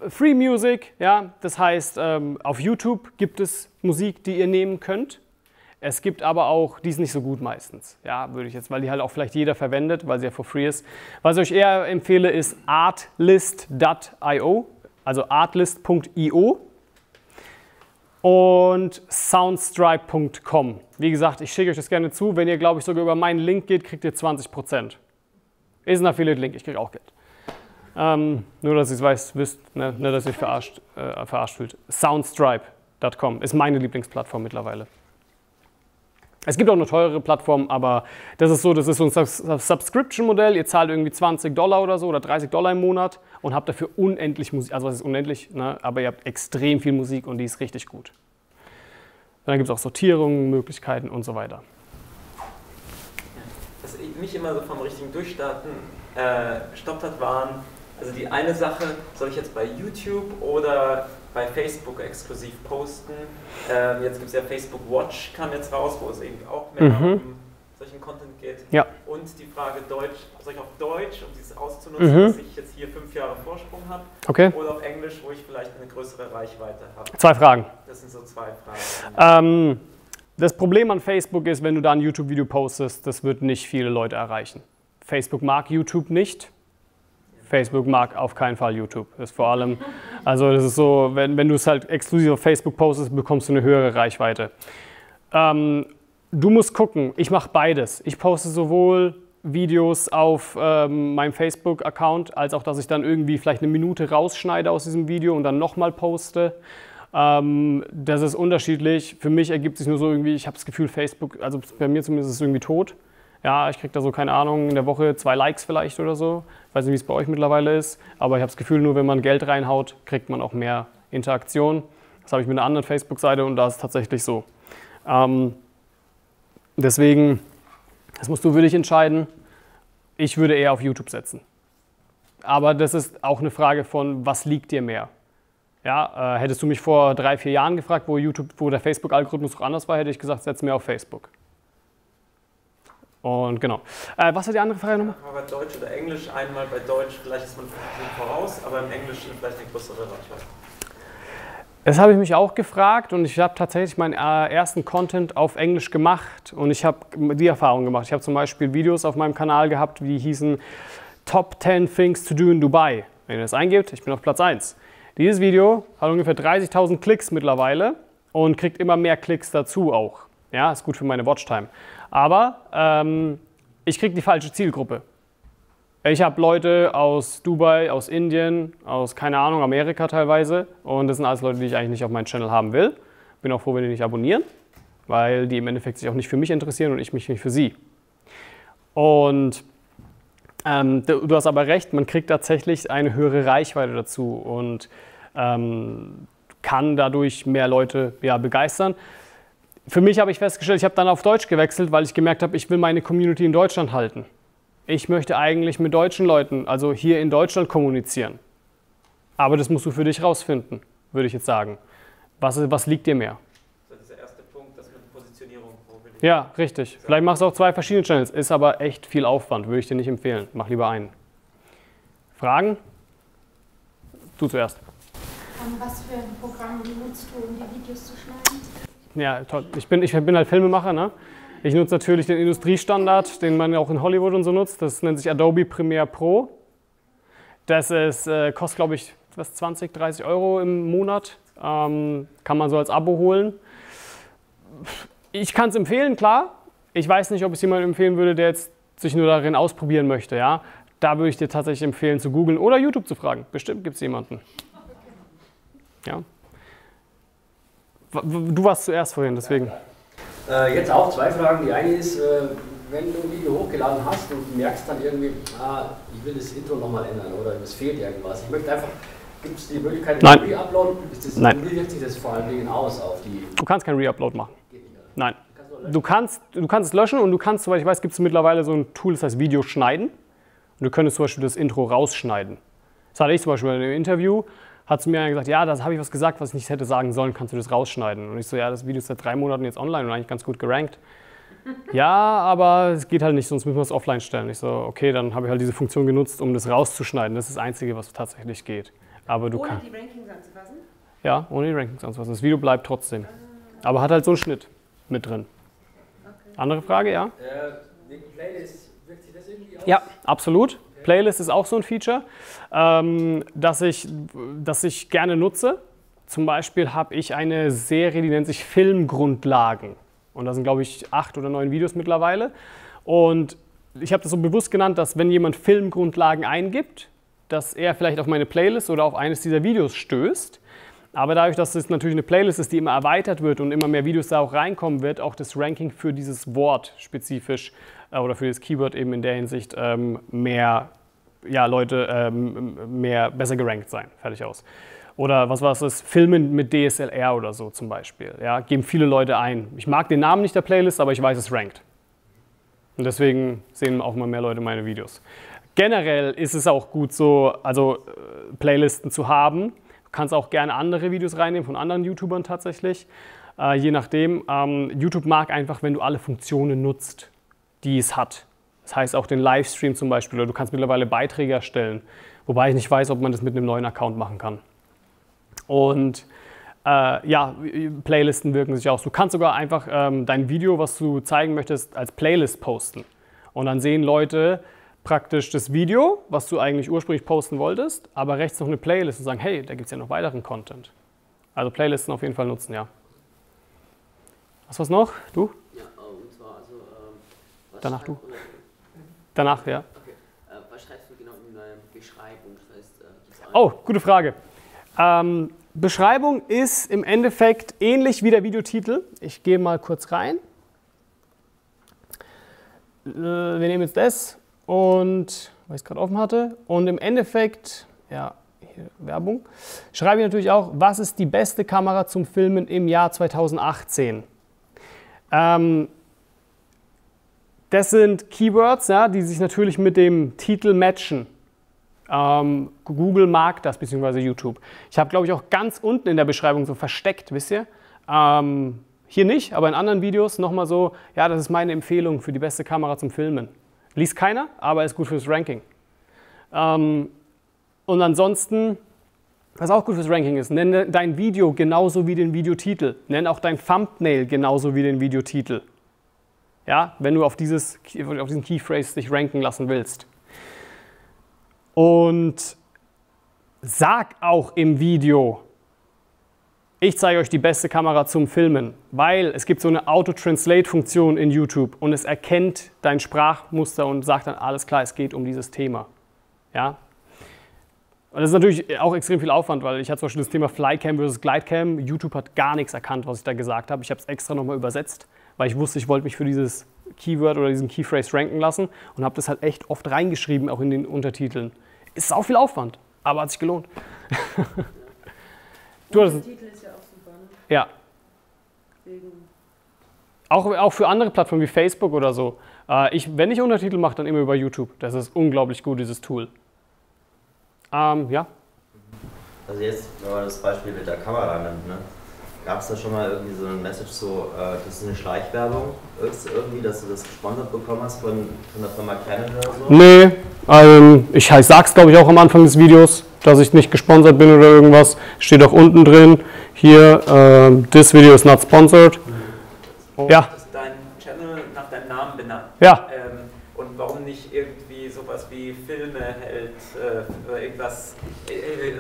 Free Music, ja, das heißt, ähm, auf YouTube gibt es Musik, die ihr nehmen könnt. Es gibt aber auch, die ist nicht so gut meistens, ja, würde ich jetzt, weil die halt auch vielleicht jeder verwendet, weil sie ja for free ist. Was ich euch eher empfehle, ist artlist.io, also artlist.io und soundstripe.com. Wie gesagt, ich schicke euch das gerne zu. Wenn ihr, glaube ich, sogar über meinen Link geht, kriegt ihr 20%. Ist ein Affiliate-Link, ich kriege auch Geld. Ähm, nur, dass ihr es weiß, wisst, ne, ne, dass ihr verarscht, äh, verarscht fühlt. Soundstripe.com ist meine Lieblingsplattform mittlerweile. Es gibt auch eine teurere Plattform, aber das ist so, das ist so ein Subscription-Modell. Ihr zahlt irgendwie 20 Dollar oder so oder 30 Dollar im Monat und habt dafür unendlich Musik. Also was ist unendlich, ne? aber ihr habt extrem viel Musik und die ist richtig gut. Dann gibt es auch Sortierungen, Möglichkeiten und so weiter. Was mich immer so vom richtigen Durchstarten äh, stoppt hat, waren, also die eine Sache, soll ich jetzt bei YouTube oder bei Facebook exklusiv posten. Ähm, jetzt gibt es ja Facebook Watch, kam jetzt raus, wo es eben auch mehr mhm. um solchen Content geht. Ja. Und die Frage Deutsch, soll ich auf Deutsch, um dieses auszunutzen, Mhm. dass ich jetzt hier fünf Jahre Vorsprung habe, Okay. oder auf Englisch, wo ich vielleicht eine größere Reichweite habe. Zwei Fragen. Das sind so zwei Fragen. Ähm, das Problem an Facebook ist, wenn du da ein YouTube-Video postest, das wird nicht viele Leute erreichen. Facebook mag YouTube nicht. Facebook mag auf keinen Fall YouTube. Das ist vor allem, also das ist so, wenn, wenn du es halt exklusiv auf Facebook postest, bekommst du eine höhere Reichweite. Ähm, du musst gucken, ich mache beides. Ich poste sowohl Videos auf ähm, meinem Facebook-Account, als auch, dass ich dann irgendwie vielleicht eine Minute rausschneide aus diesem Video und dann nochmal poste. Ähm, das ist unterschiedlich. Für mich ergibt sich nur so irgendwie, ich habe das Gefühl, Facebook, also bei mir zumindest ist es irgendwie tot. Ja, ich kriege da so, keine Ahnung, in der Woche zwei Likes vielleicht oder so. Ich weiß nicht, wie es bei euch mittlerweile ist, aber ich habe das Gefühl, nur wenn man Geld reinhaut, kriegt man auch mehr Interaktion. Das habe ich mit einer anderen Facebook-Seite und da ist es tatsächlich so. Ähm, deswegen, das musst du für dich entscheiden. Ich würde eher auf YouTube setzen. Aber das ist auch eine Frage von, was liegt dir mehr? Ja, äh, hättest du mich vor drei, vier Jahren gefragt, wo, YouTube, wo der Facebook-Algorithmus auch anders war, hätte ich gesagt, setz mehr auf Facebook. Und genau. Äh, was war die andere Frage nochmal? Mal bei Deutsch oder Englisch einmal bei Deutsch, vielleicht ist man voraus, aber im Englischen vielleicht eine größere Reichweite. Das habe ich mich auch gefragt und ich habe tatsächlich meinen äh, ersten Content auf Englisch gemacht und ich habe die Erfahrung gemacht. Ich habe zum Beispiel Videos auf meinem Kanal gehabt, die hießen Top 10 Things to Do in Dubai. Wenn ihr das eingebt, ich bin auf Platz 1. Dieses Video hat ungefähr 30.000 Klicks mittlerweile und kriegt immer mehr Klicks dazu auch. Ja, ist gut für meine Watchtime. Aber ähm, ich kriege die falsche Zielgruppe. Ich habe Leute aus Dubai, aus Indien, aus, keine Ahnung, Amerika teilweise. Und das sind alles Leute, die ich eigentlich nicht auf meinem Channel haben will. Bin auch froh, wenn die nicht abonnieren, weil die im Endeffekt sich auch nicht für mich interessieren und ich mich nicht für sie. Und ähm, du du hast aber recht, man kriegt tatsächlich eine höhere Reichweite dazu und ähm, kann dadurch mehr Leute ja, begeistern. Für mich habe ich festgestellt, ich habe dann auf Deutsch gewechselt, weil ich gemerkt habe, ich will meine Community in Deutschland halten. Ich möchte eigentlich mit deutschen Leuten, also hier in Deutschland kommunizieren. Aber das musst du für dich rausfinden, würde ich jetzt sagen. Was, ist- was liegt dir mehr? So dieser erste Punkt, das mit Positionierung. Wo will ich Ja, richtig. Vielleicht machst du auch zwei verschiedene Channels, ist aber echt viel Aufwand, würde ich dir nicht empfehlen. Mach lieber einen. Fragen? Du zuerst. Was für ein Programm nutzt du, um die Videos zu schneiden? Ja, toll. Ich bin, ich bin halt Filmemacher. Ne? Ich nutze natürlich den Industriestandard, den man auch in Hollywood und so nutzt. Das nennt sich Adobe Premiere Pro. Das ist, äh, kostet, glaube ich, was, 20, 30 Euro im Monat. Ähm, kann man so als Abo holen. Ich kann es empfehlen, klar. Ich weiß nicht, ob ich es jemandem empfehlen würde, der jetzt sich nur darin ausprobieren möchte. Ja? Da würde ich dir tatsächlich empfehlen, zu googeln oder YouTube zu fragen. Bestimmt gibt es jemanden. Ja. Du warst zuerst vorhin, deswegen. Äh, jetzt auch zwei Fragen. Die eine ist, äh, wenn du ein Video hochgeladen hast und merkst dann irgendwie, ah, ich will das Intro nochmal ändern oder es fehlt irgendwas. Ich möchte einfach, gibt es die Möglichkeit, Nein. Re-Uploaden? Nein. Wie wirkt sich das vor allen Dingen aus auf die. Du kannst kein Reupload machen. Geht nicht, oder? Nein. Du kannst, du kannst es löschen und du kannst, soweit ich weiß, gibt es mittlerweile so ein Tool, das heißt Video schneiden. Und du könntest zum Beispiel das Intro rausschneiden. Das hatte ich zum Beispiel in einem Interview, hat zu mir einer gesagt, ja, da habe ich was gesagt, was ich nicht hätte sagen sollen, kannst du das rausschneiden? Und ich so, ja, das Video ist seit drei Monaten jetzt online und eigentlich ganz gut gerankt. ja, aber es geht halt nicht, sonst müssen wir es offline stellen. Ich so, okay, dann habe ich halt diese Funktion genutzt, um das rauszuschneiden. Das ist das Einzige, was tatsächlich geht. Aber du Ohne kannst. die Rankings anzufassen? Ja, ohne die Rankings anzufassen. Das Video bleibt trotzdem. Aber hat halt so einen Schnitt mit drin. Andere Frage, ja? Äh, wegen Playlist, wirkt sich das irgendwie aus? Ja, absolut. Playlist ist auch so ein Feature, ähm, das, ich, das ich gerne nutze. Zum Beispiel habe ich eine Serie, die nennt sich Filmgrundlagen. Und da sind, glaube ich, acht oder neun Videos mittlerweile. Und ich habe das so bewusst genannt, dass wenn jemand Filmgrundlagen eingibt, dass er vielleicht auf meine Playlist oder auf eines dieser Videos stößt. Aber dadurch, dass es natürlich eine Playlist ist, die immer erweitert wird und immer mehr Videos da auch reinkommen, wird auch das Ranking für dieses Wort spezifisch äh, oder für das Keyword eben in der Hinsicht ähm, mehr, ja, Leute ähm, mehr, besser gerankt sein. Fertig aus. Oder was war es? Filmen mit DSLR oder so zum Beispiel. Ja, geben viele Leute ein. Ich mag den Namen nicht der Playlist, aber ich weiß, es rankt. Und deswegen sehen auch immer mehr Leute meine Videos. Generell ist es auch gut so, also äh, Playlisten zu haben. Kannst auch gerne andere Videos reinnehmen von anderen YouTubern tatsächlich. Äh, je nachdem. Ähm, YouTube mag einfach, wenn du alle Funktionen nutzt. die es hat. Das heißt auch den Livestream zum Beispiel oder du kannst mittlerweile Beiträge erstellen, wobei ich nicht weiß, ob man das mit einem neuen Account machen kann. Und äh, ja, Playlisten wirken sich aus. Du kannst sogar einfach ähm, dein Video, was du zeigen möchtest, als Playlist posten. Und dann sehen Leute praktisch das Video, was du eigentlich ursprünglich posten wolltest, aber rechts noch eine Playlist und sagen, hey, da gibt es ja noch weiteren Content. Also Playlisten auf jeden Fall nutzen, ja. Was was noch? Du? Ja, und zwar, also, ähm, Danach du. oder- Danach, ja. Okay, äh, was schreibst du genau in deiner Beschreibung? Das heißt, äh, Oh, gute Frage. Ähm, Beschreibung ist im Endeffekt ähnlich wie der Videotitel. Ich gehe mal kurz rein. Äh, wir nehmen jetzt das und, weil ich es gerade offen hatte, und im Endeffekt, ja, hier Werbung, schreibe ich natürlich auch, was ist die beste Kamera zum Filmen im Jahr 2018? Ähm, das sind Keywords, ja, die sich natürlich mit dem Titel matchen. Ähm, Google mag das, beziehungsweise YouTube. Ich habe, glaube ich, auch ganz unten in der Beschreibung so versteckt, wisst ihr? Ähm, hier nicht, aber in anderen Videos nochmal so, ja, das ist meine Empfehlung für die beste Kamera zum Filmen. Liest keiner, aber ist gut fürs Ranking. Ähm, und ansonsten, was auch gut fürs Ranking ist, nenne dein Video genauso wie den Videotitel. Nenn auch dein Thumbnail genauso wie den Videotitel. Ja, wenn du auf, dieses, auf diesen Keyphrase dich ranken lassen willst. Und sag auch im Video, ich zeige euch die beste Kamera zum Filmen, weil es gibt so eine Auto-Translate-Funktion in YouTube und es erkennt dein Sprachmuster und sagt dann, alles klar, es geht um dieses Thema. Ja? Und das ist natürlich auch extrem viel Aufwand, weil ich hatte zum Beispiel das Thema Flycam versus Glidecam. YouTube hat gar nichts erkannt, was ich da gesagt habe. Ich habe es extra nochmal übersetzt, weil ich wusste, ich wollte mich für dieses Keyword oder diesen Keyphrase ranken lassen und habe das halt echt oft reingeschrieben, auch in den Untertiteln. Ist auch viel Aufwand, aber hat sich gelohnt. du Der Titel ist ja? Ja, auch, auch für andere Plattformen wie Facebook oder so. Äh, ich, wenn ich Untertitel mache, dann immer über YouTube. Das ist unglaublich gut, dieses Tool. Ähm, ja, Also jetzt, wenn man das Beispiel mit der Kamera nimmt, ne? Gab es da schon mal irgendwie so ein Message so, äh, das ist eine Schleichwerbung irgendwie, dass du das gesponsert bekommen hast von, von der Firma Canon oder so? Nee, ähm, ich sag's glaube ich auch am Anfang des Videos, dass ich nicht gesponsert bin oder irgendwas. Steht auch unten drin. Hier, ähm, this video is not sponsored. Ja, deinen Channel nach deinem Namen benannt. ja, Ähm, und warum nicht irgendwie sowas wie Filme hält äh, oder irgendwas, äh,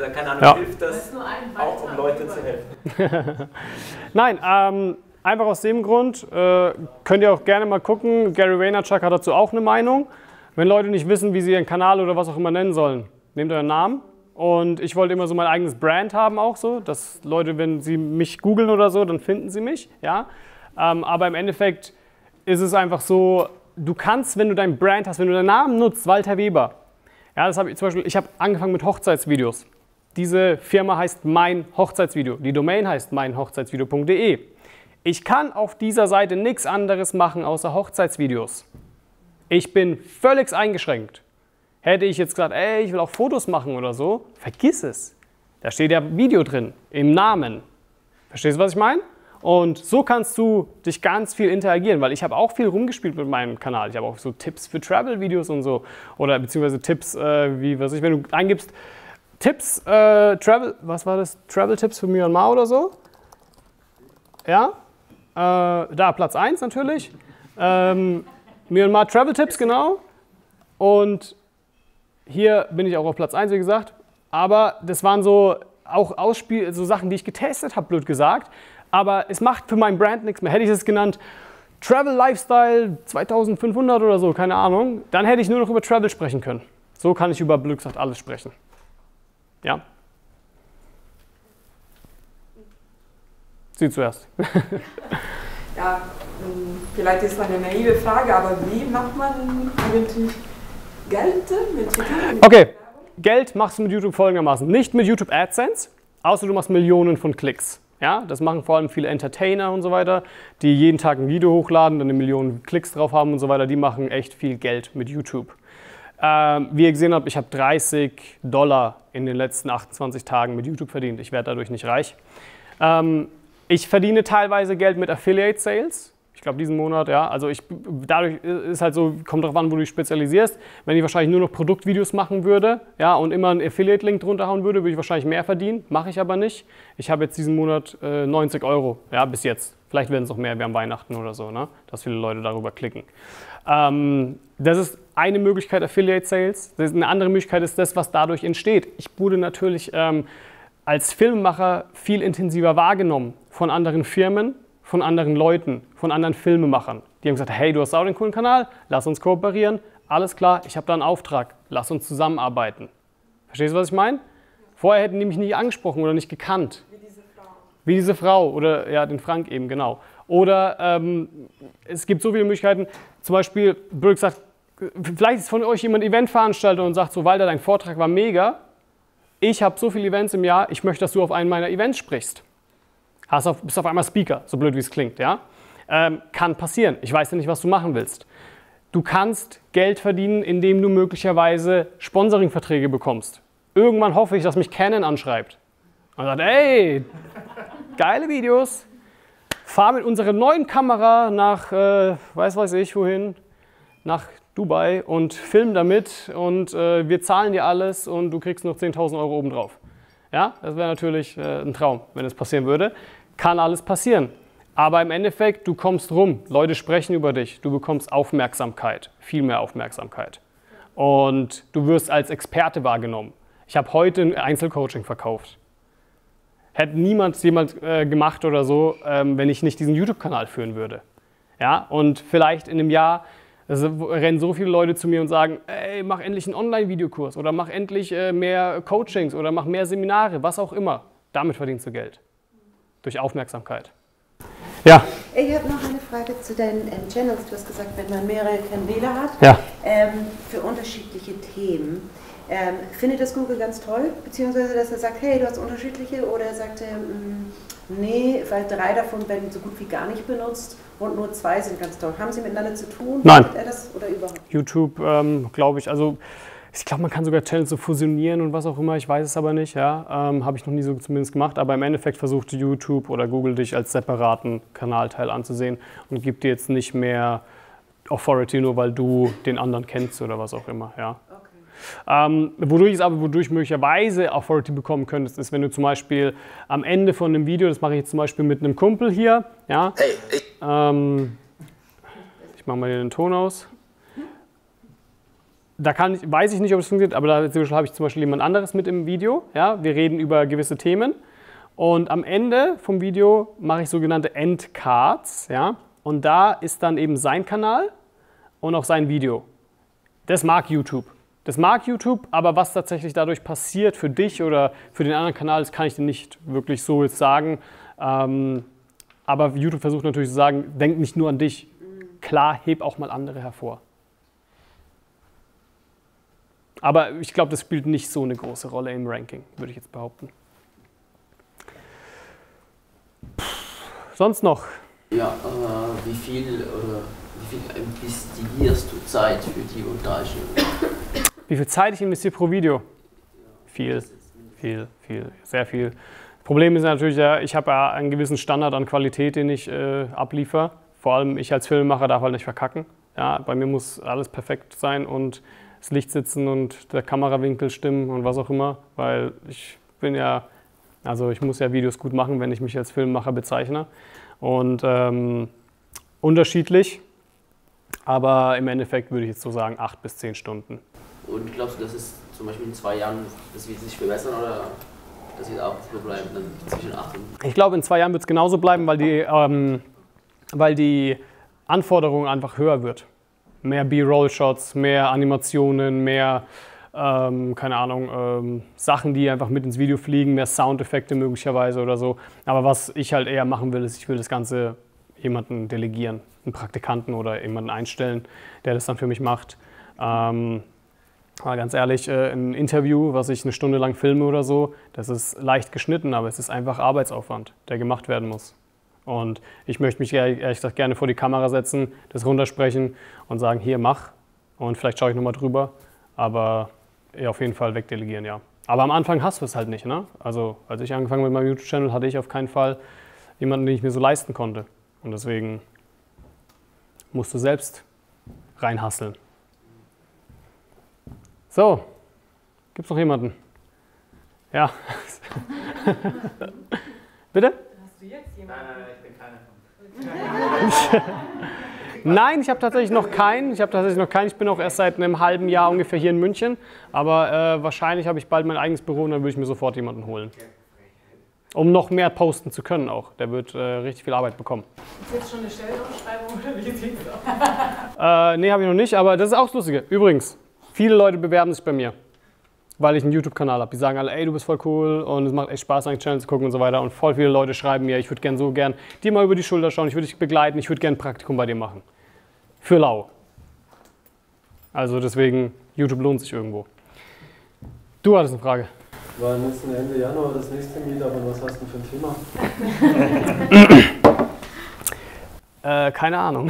äh, keine Ahnung, Ja. hilft Das das auch, um Leute zu helfen? Nein, ähm, einfach aus dem Grund äh, könnt ihr auch gerne mal gucken. Gary Vaynerchuk hat dazu auch eine Meinung. Wenn Leute nicht wissen, wie sie ihren Kanal oder was auch immer nennen sollen, nehmt euren Namen. Und ich wollte immer so mein eigenes Brand haben auch so, dass Leute, wenn sie mich googeln oder so, dann finden sie mich. Ja? Ähm, aber im Endeffekt ist es einfach so, du kannst, wenn du dein Brand hast, wenn du deinen Namen nutzt, Walter Weber. Ja, das habe ich zum Beispiel, ich habe angefangen mit Hochzeitsvideos. Diese Firma heißt Mein Hochzeitsvideo. Die Domain heißt meinhochzeitsvideo.de. Ich kann auf dieser Seite nichts anderes machen außer Hochzeitsvideos. Ich bin völlig eingeschränkt. Hätte ich jetzt gesagt, ey, ich will auch Fotos machen oder so, vergiss es. Da steht ja Video drin, im Namen. Verstehst du, was ich meine? Und so kannst du dich ganz viel interagieren, weil ich habe auch viel rumgespielt mit meinem Kanal. Ich habe auch so Tipps für Travel-Videos und so. Oder beziehungsweise Tipps, äh, wie, was ich, wenn du eingibst, Tipps, äh, Travel, was war das? Travel-Tipps für Myanmar oder so? Ja? Äh, da Platz 1 natürlich. Ähm, Myanmar Travel-Tipps, genau. Und hier bin ich auch auf Platz 1, wie gesagt. Aber das waren so auch Ausspiel, so Sachen, die ich getestet habe, blöd gesagt. Aber es macht für mein Brand nichts mehr. Hätte ich es genannt Travel Lifestyle 2500 oder so, keine Ahnung, dann hätte ich nur noch über Travel sprechen können. So kann ich über blöd gesagt alles sprechen. Ja? Sie zuerst. Ja, ähm, vielleicht ist eine naive Frage, aber wie macht man eigentlich Geld mit YouTube? Okay. Geld machst du mit YouTube folgendermaßen. Nicht mit YouTube AdSense, außer du machst Millionen von Klicks. Ja, das machen vor allem viele Entertainer und so weiter, die jeden Tag ein Video hochladen, dann eine Million Klicks drauf haben und so weiter. Die machen echt viel Geld mit YouTube. Ähm, wie ihr gesehen habt, ich habe 30 Dollar in den letzten 28 Tagen mit YouTube verdient. Ich werde dadurch nicht reich. Ähm, ich verdiene teilweise Geld mit Affiliate Sales. Ich glaube, diesen Monat, ja. Also ich, dadurch ist halt so, kommt darauf an, wo du dich spezialisierst. Wenn ich wahrscheinlich nur noch Produktvideos machen würde, ja, und immer einen Affiliate-Link drunter hauen würde, würde ich wahrscheinlich mehr verdienen. Mache ich aber nicht. Ich habe jetzt diesen Monat äh, 90 Euro, ja, bis jetzt. Vielleicht werden es auch mehr, wir haben Weihnachten oder so, ne? dass viele Leute darüber klicken. Ähm, das ist eine Möglichkeit, Affiliate Sales. eine andere Möglichkeit ist das, was dadurch entsteht. Ich wurde natürlich ähm, als Filmemacher viel intensiver wahrgenommen von anderen Firmen, von anderen Leuten, von anderen Filmemachern. Die haben gesagt, hey, du hast auch den coolen Kanal, lass uns kooperieren. Alles klar, ich habe da einen Auftrag, lass uns zusammenarbeiten. Verstehst du, was ich meine? Vorher hätten die mich nicht angesprochen oder nicht gekannt. Wie diese Frau. Wie diese Frau oder ja, den Frank eben, genau. Oder ähm, es gibt so viele Möglichkeiten, zum Beispiel, Brück sagt, vielleicht ist von euch jemand Eventveranstalter und sagt so, Walter, dein Vortrag war mega. Ich habe so viele Events im Jahr, ich möchte, dass du auf einen meiner Events sprichst hast auf, bist auf einmal Speaker, so blöd wie es klingt. Ja? Ähm, kann passieren. Ich weiß ja nicht, was du machen willst. Du kannst Geld verdienen, indem du möglicherweise Sponsoringverträge bekommst. Irgendwann hoffe ich, dass mich Canon anschreibt und sagt, ey, geile Videos, fahr mit unserer neuen Kamera nach, äh, weiß weiß ich wohin, nach Dubai und film damit und äh, wir zahlen dir alles und du kriegst noch 10.000 Euro obendrauf. Ja, das wäre natürlich äh, ein Traum, wenn es passieren würde kann alles passieren. Aber im Endeffekt, du kommst rum, Leute sprechen über dich, du bekommst Aufmerksamkeit, viel mehr Aufmerksamkeit. Und du wirst als Experte wahrgenommen. Ich habe heute ein Einzelcoaching verkauft. Hätte niemand jemand äh, gemacht oder so, ähm, wenn ich nicht diesen YouTube-Kanal führen würde. Ja, und vielleicht in einem Jahr also, rennen so viele Leute zu mir und sagen, ey, mach endlich einen Online-Videokurs oder mach endlich äh, mehr Coachings oder mach mehr Seminare, was auch immer. Damit verdienst du Geld durch Aufmerksamkeit. Ja. Ich habe noch eine Frage zu deinen ähm, Channels. Du hast gesagt, wenn man mehrere Kanäle hat, ja. ähm, für unterschiedliche Themen. Ähm, findet das Google ganz toll, beziehungsweise dass er sagt, hey, du hast unterschiedliche, oder er sagt, ähm, nee, weil drei davon werden so gut wie gar nicht benutzt und nur zwei sind ganz toll. Haben sie miteinander zu tun? Nein. Er das oder überhaupt? YouTube, ähm, glaube ich, also ich glaube, man kann sogar Channels so fusionieren und was auch immer, ich weiß es aber nicht, ja. Ähm, Habe ich noch nie so zumindest gemacht, aber im Endeffekt versucht YouTube oder Google dich als separaten Kanalteil anzusehen und gibt dir jetzt nicht mehr Authority, nur weil du den anderen kennst oder was auch immer, ja. Ähm, wodurch es aber, wodurch möglicherweise Authority bekommen könntest, ist, wenn du zum Beispiel am Ende von einem Video, das mache ich jetzt zum Beispiel mit einem Kumpel hier, ja, ähm, ich mache mal hier den Ton aus da kann ich, weiß ich nicht, ob es funktioniert, aber da habe ich zum Beispiel jemand anderes mit im Video. Ja? Wir reden über gewisse Themen. Und am Ende vom Video mache ich sogenannte Endcards. Ja? Und da ist dann eben sein Kanal und auch sein Video. Das mag YouTube. Das mag YouTube, aber was tatsächlich dadurch passiert für dich oder für den anderen Kanal, das kann ich dir nicht wirklich so jetzt sagen. Ähm, aber YouTube versucht natürlich zu sagen, denk nicht nur an dich. Klar, heb auch mal andere hervor. Aber ich glaube, das spielt nicht so eine große Rolle im Ranking, würde ich jetzt behaupten. Sonst noch? Ja, äh, wie viel oder wie viel investierst du Zeit für die Montage? Wie viel Zeit ich investiere pro Video? Viel, viel, viel, sehr viel. Problem ist natürlich, ja, ich habe ja einen gewissen Standard an Qualität, den ich äh, abliefere. Vor allem ich als Filmemacher darf halt nicht verkacken. Ja, bei mir muss alles perfekt sein und das Licht sitzen und der Kamerawinkel stimmen und was auch immer, weil ich bin ja, also ich muss ja Videos gut machen, wenn ich mich als Filmemacher bezeichne. Und ähm, unterschiedlich, aber im Endeffekt würde ich jetzt so sagen acht bis zehn Stunden. Und glaubst du, dass es zum Beispiel in zwei Jahren, das wird sich verbessern oder das wird auch so bleiben, dann zwischen acht und... Ich glaube, in zwei Jahren wird es genauso bleiben, weil die, ähm, weil die Anforderung einfach höher wird mehr B-Roll-Shots, mehr Animationen, mehr, ähm, keine Ahnung, ähm, Sachen, die einfach mit ins Video fliegen, mehr Soundeffekte möglicherweise oder so. Aber was ich halt eher machen will, ist, ich will das Ganze jemanden delegieren, einen Praktikanten oder jemanden einstellen, der das dann für mich macht. Ähm, aber ganz ehrlich, äh, ein Interview, was ich eine Stunde lang filme oder so, das ist leicht geschnitten, aber es ist einfach Arbeitsaufwand, der gemacht werden muss. Und ich möchte mich ehrlich gesagt gerne vor die Kamera setzen, das runtersprechen und sagen, hier mach. Und vielleicht schaue ich nochmal drüber. Aber ja, auf jeden Fall wegdelegieren, ja. Aber am Anfang hast du es halt nicht. Ne? Also als ich angefangen mit meinem YouTube-Channel, hatte ich auf keinen Fall jemanden, den ich mir so leisten konnte. Und deswegen musst du selbst reinhasseln. So, gibt es noch jemanden? Ja. Bitte? Du jetzt Nein, jemanden? nein, nein, ich bin keiner von. Nein, ich habe tatsächlich noch keinen. Ich habe tatsächlich noch keinen. Ich bin auch erst seit einem halben Jahr ungefähr hier in München. Aber äh, wahrscheinlich habe ich bald mein eigenes Büro und dann würde ich mir sofort jemanden holen. Um noch mehr posten zu können auch. Der wird äh, richtig viel Arbeit bekommen. Ist jetzt schon eine Stellenausschreibung oder wie sieht's aus? Äh, nee, habe ich noch nicht, aber das ist auch das Lustige. Übrigens, viele Leute bewerben sich bei mir, weil ich einen YouTube-Kanal habe. Die sagen alle, ey, du bist voll cool und es macht echt Spaß, einen Channel zu gucken und so weiter. Und voll viele Leute schreiben mir, ich würde gern so gern dir mal über die Schulter schauen, ich würde dich begleiten, ich würde gern ein Praktikum bei dir machen. Für lau. Also deswegen, YouTube lohnt sich irgendwo. Du hattest eine Frage. Wann ist denn Ende Januar das nächste Meetup und was hast du für ein Thema? Äh, keine Ahnung.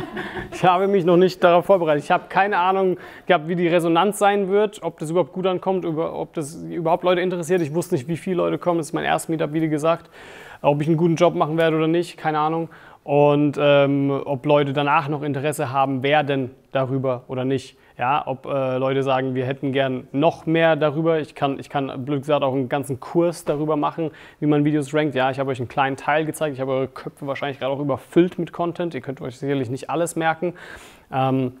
ich habe mich noch nicht darauf vorbereitet. Ich habe keine Ahnung gehabt, wie die Resonanz sein wird, ob das überhaupt gut ankommt, ob das überhaupt Leute interessiert. Ich wusste nicht, wie viele Leute kommen. Das ist mein erstes Meetup, wie gesagt. Ob ich einen guten Job machen werde oder nicht, keine Ahnung. Und ähm, ob Leute danach noch Interesse haben werden darüber oder nicht. Ja, ob äh, Leute sagen, wir hätten gern noch mehr darüber. Ich kann, ich kann, blöd gesagt, auch einen ganzen Kurs darüber machen, wie man Videos rankt. Ja, ich habe euch einen kleinen Teil gezeigt. Ich habe eure Köpfe wahrscheinlich gerade auch überfüllt mit Content. Ihr könnt euch sicherlich nicht alles merken. Ähm,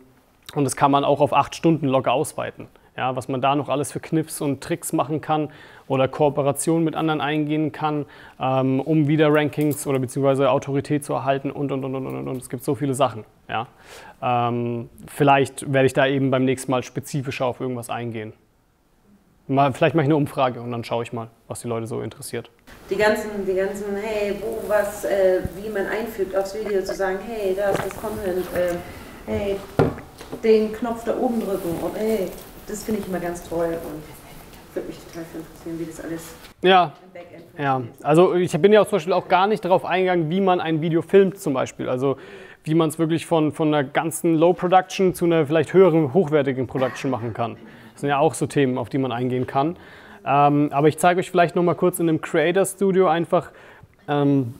und das kann man auch auf acht Stunden locker ausweiten. Ja, was man da noch alles für Kniffs und Tricks machen kann oder Kooperation mit anderen eingehen kann, ähm, um wieder Rankings oder beziehungsweise Autorität zu erhalten und, und, und, und, und, und. Es gibt so viele Sachen. Ja. Ähm, vielleicht werde ich da eben beim nächsten Mal spezifischer auf irgendwas eingehen. Mal, vielleicht mache ich eine Umfrage und dann schaue ich mal, was die Leute so interessiert. Die ganzen, die ganzen, hey, wo was, äh, wie man einfügt aufs Video, zu sagen, hey, da ist das Content, äh, hey, den Knopf da oben drücken und hey, das finde ich immer ganz toll und würde mich total für interessieren, wie das alles Ja, im Backend Ja, also ich bin ja auch zum Beispiel auch gar nicht darauf eingegangen, wie man ein Video filmt zum Beispiel. Also wie man es wirklich von, von einer ganzen Low-Production zu einer vielleicht höheren, hochwertigen Production machen kann. Das sind ja auch so Themen, auf die man eingehen kann. Ähm, aber ich zeige euch vielleicht noch mal kurz in einem Creator Studio einfach, ähm,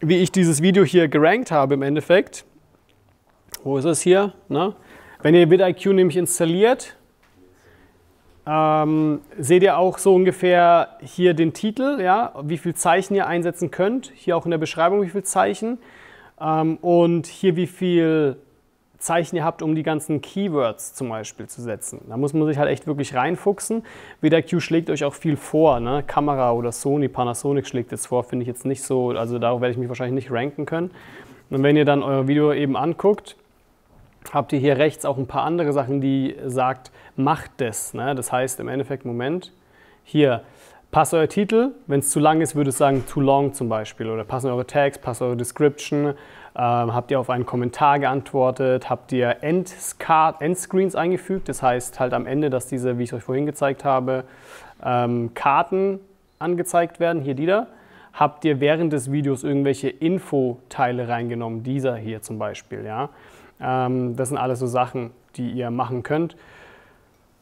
wie ich dieses Video hier gerankt habe im Endeffekt. Wo ist es hier? Ne? Wenn ihr vidIQ nämlich installiert, ähm, seht ihr auch so ungefähr hier den Titel, ja, wie viel Zeichen ihr einsetzen könnt. Hier auch in der Beschreibung, wie viel Zeichen. Ähm, und hier, wie viel Zeichen ihr habt, um die ganzen Keywords zum Beispiel zu setzen. Da muss man sich halt echt wirklich reinfuchsen. VidaQ schlägt euch auch viel vor. Ne? Kamera oder Sony, Panasonic schlägt jetzt vor, finde ich jetzt nicht so, also darauf werde ich mich wahrscheinlich nicht ranken können. Und wenn ihr dann euer Video eben anguckt, habt ihr hier rechts auch ein paar andere Sachen, die sagt, macht das. Ne? Das heißt im Endeffekt, Moment, hier, passt euer Titel, wenn es zu lang ist, würde es sagen too long zum Beispiel. Oder passen eure Tags, passt eure Description, ähm, habt ihr auf einen Kommentar geantwortet, habt ihr Endscreens eingefügt, das heißt halt am Ende, dass diese, wie ich euch vorhin gezeigt habe, ähm, Karten angezeigt werden, hier die da. Habt ihr während des Videos irgendwelche Infoteile reingenommen, dieser hier zum Beispiel, ja. Ähm, das sind alles so Sachen, die ihr machen könnt.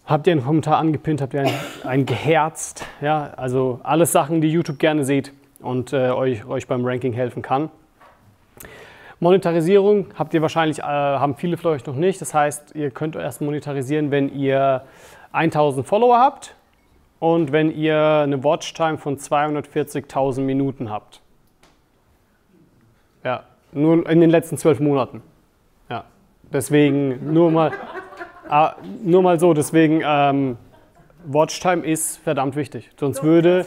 Habt ihr einen Kommentar angepinnt, habt ihr einen, einen geherzt, ja, also alles Sachen, die YouTube gerne sieht und äh, euch, euch beim Ranking helfen kann. Monetarisierung habt ihr wahrscheinlich, äh, haben viele von euch noch nicht. Das heißt, ihr könnt erst monetarisieren, wenn ihr 1000 Follower habt und wenn ihr eine Watchtime von 240.000 Minuten habt. Ja, nur in den letzten zwölf Monaten. Ja, deswegen nur mal, ah, nur mal so, deswegen ähm, Watchtime ist verdammt wichtig. Sonst würde,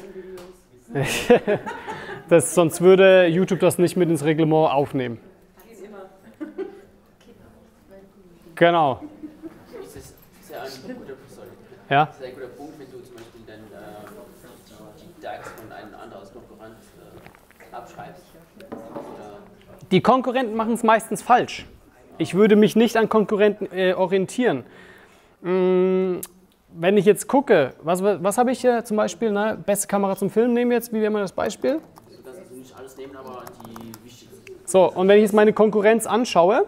das, sonst würde YouTube das nicht mit ins Reglement aufnehmen. Genau. Das ist sehr ein guter, sorry. Ja. Das ist ein guter Punkt, wenn du zum Beispiel dann äh, die, die DAX von einem anderen Konkurrent äh, abschreibst. Oder Die Konkurrenten machen es meistens falsch. Ich würde mich nicht an Konkurrenten äh, orientieren. Mm, wenn ich jetzt gucke, was, was habe ich hier zum Beispiel? Ne? Beste Kamera zum Filmen nehmen wir jetzt, wie wäre mal das Beispiel? So, und wenn ich jetzt meine Konkurrenz anschaue,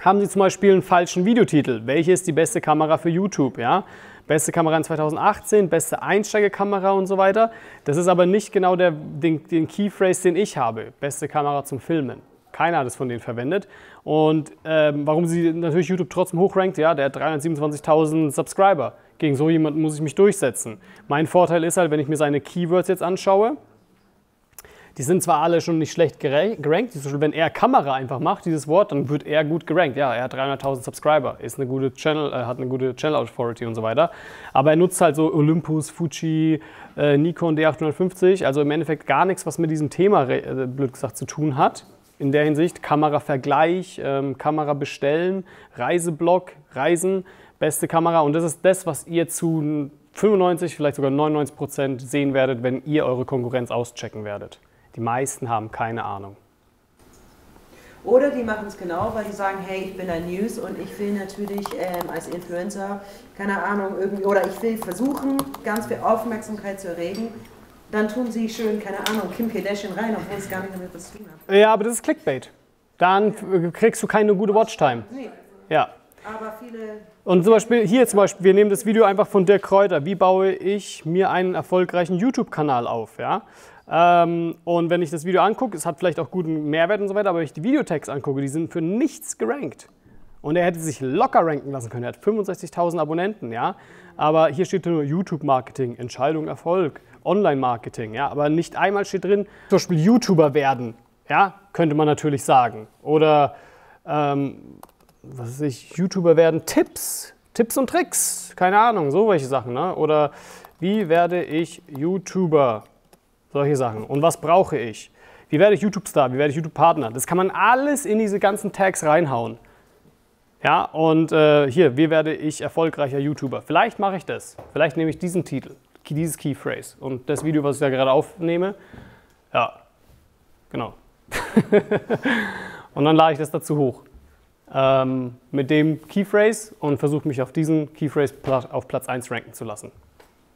haben sie zum Beispiel einen falschen Videotitel. Welche ist die beste Kamera für YouTube? Ja? Beste Kamera in 2018, beste Einsteigerkamera und so weiter. Das ist aber nicht genau der, den, den Keyphrase, den ich habe. Beste Kamera zum Filmen. Keiner hat es von denen verwendet. Und ähm, warum sie natürlich YouTube trotzdem hochrankt, ja, der hat 327.000 Subscriber. Gegen so jemanden muss ich mich durchsetzen. Mein Vorteil ist halt, wenn ich mir seine Keywords jetzt anschaue, die sind zwar alle schon nicht schlecht gerankt, wenn er Kamera einfach macht, dieses Wort, dann wird er gut gerankt. Ja, er hat 300.000 Subscriber, ist eine gute Channel, äh, hat eine gute Channel Authority und so weiter. Aber er nutzt halt so Olympus, Fuji, äh, Nikon D850, also im Endeffekt gar nichts, was mit diesem Thema, äh, blöd gesagt, zu tun hat. In der Hinsicht Kameravergleich, ähm, Kamera bestellen, Reiseblog, Reisen, beste Kamera. Und das ist das, was ihr zu 95, vielleicht sogar 99 Prozent sehen werdet, wenn ihr eure Konkurrenz auschecken werdet. Die meisten haben keine Ahnung. Oder die machen es genau, weil die sagen, hey, ich bin ein News und ich will natürlich ähm, als Influencer, keine Ahnung, irgendwie, oder ich will versuchen, ganz viel Aufmerksamkeit zu erregen. Dann tun sie schön, keine Ahnung, Kim Kardashian rein, obwohl es gar nicht damit was zu tun hat. Ja, aber das ist Clickbait. Dann ja. kriegst du keine gute Watchtime. Nee. Ja. Aber viele. Und zum Beispiel hier zum Beispiel, wir nehmen das Video einfach von Dirk Kräuter. Wie baue ich mir einen erfolgreichen YouTube-Kanal auf? Ja? Ähm, und wenn ich das Video angucke, es hat vielleicht auch guten Mehrwert und so weiter, aber wenn ich die Videotags angucke, die sind für nichts gerankt. Und er hätte sich locker ranken lassen können. Er hat 65.000 Abonnenten, ja. Aber hier steht nur YouTube-Marketing, Entscheidung, Erfolg, Online-Marketing, ja. Aber nicht einmal steht drin, zum Beispiel YouTuber werden, ja, könnte man natürlich sagen. Oder, ähm, was weiß ich, YouTuber werden, Tipps, Tipps und Tricks, keine Ahnung, so welche Sachen, ne? Oder wie werde ich YouTuber? Solche Sachen. Und was brauche ich? Wie werde ich YouTube-Star? Wie werde ich YouTube-Partner? Das kann man alles in diese ganzen Tags reinhauen. Ja, und äh, hier, wie werde ich erfolgreicher YouTuber? Vielleicht mache ich das. Vielleicht nehme ich diesen Titel, dieses Keyphrase. Und das Video, was ich da gerade aufnehme, ja, genau. und dann lade ich das dazu hoch. Ähm, mit dem Keyphrase und versuche mich auf diesen Keyphrase auf Platz 1 ranken zu lassen.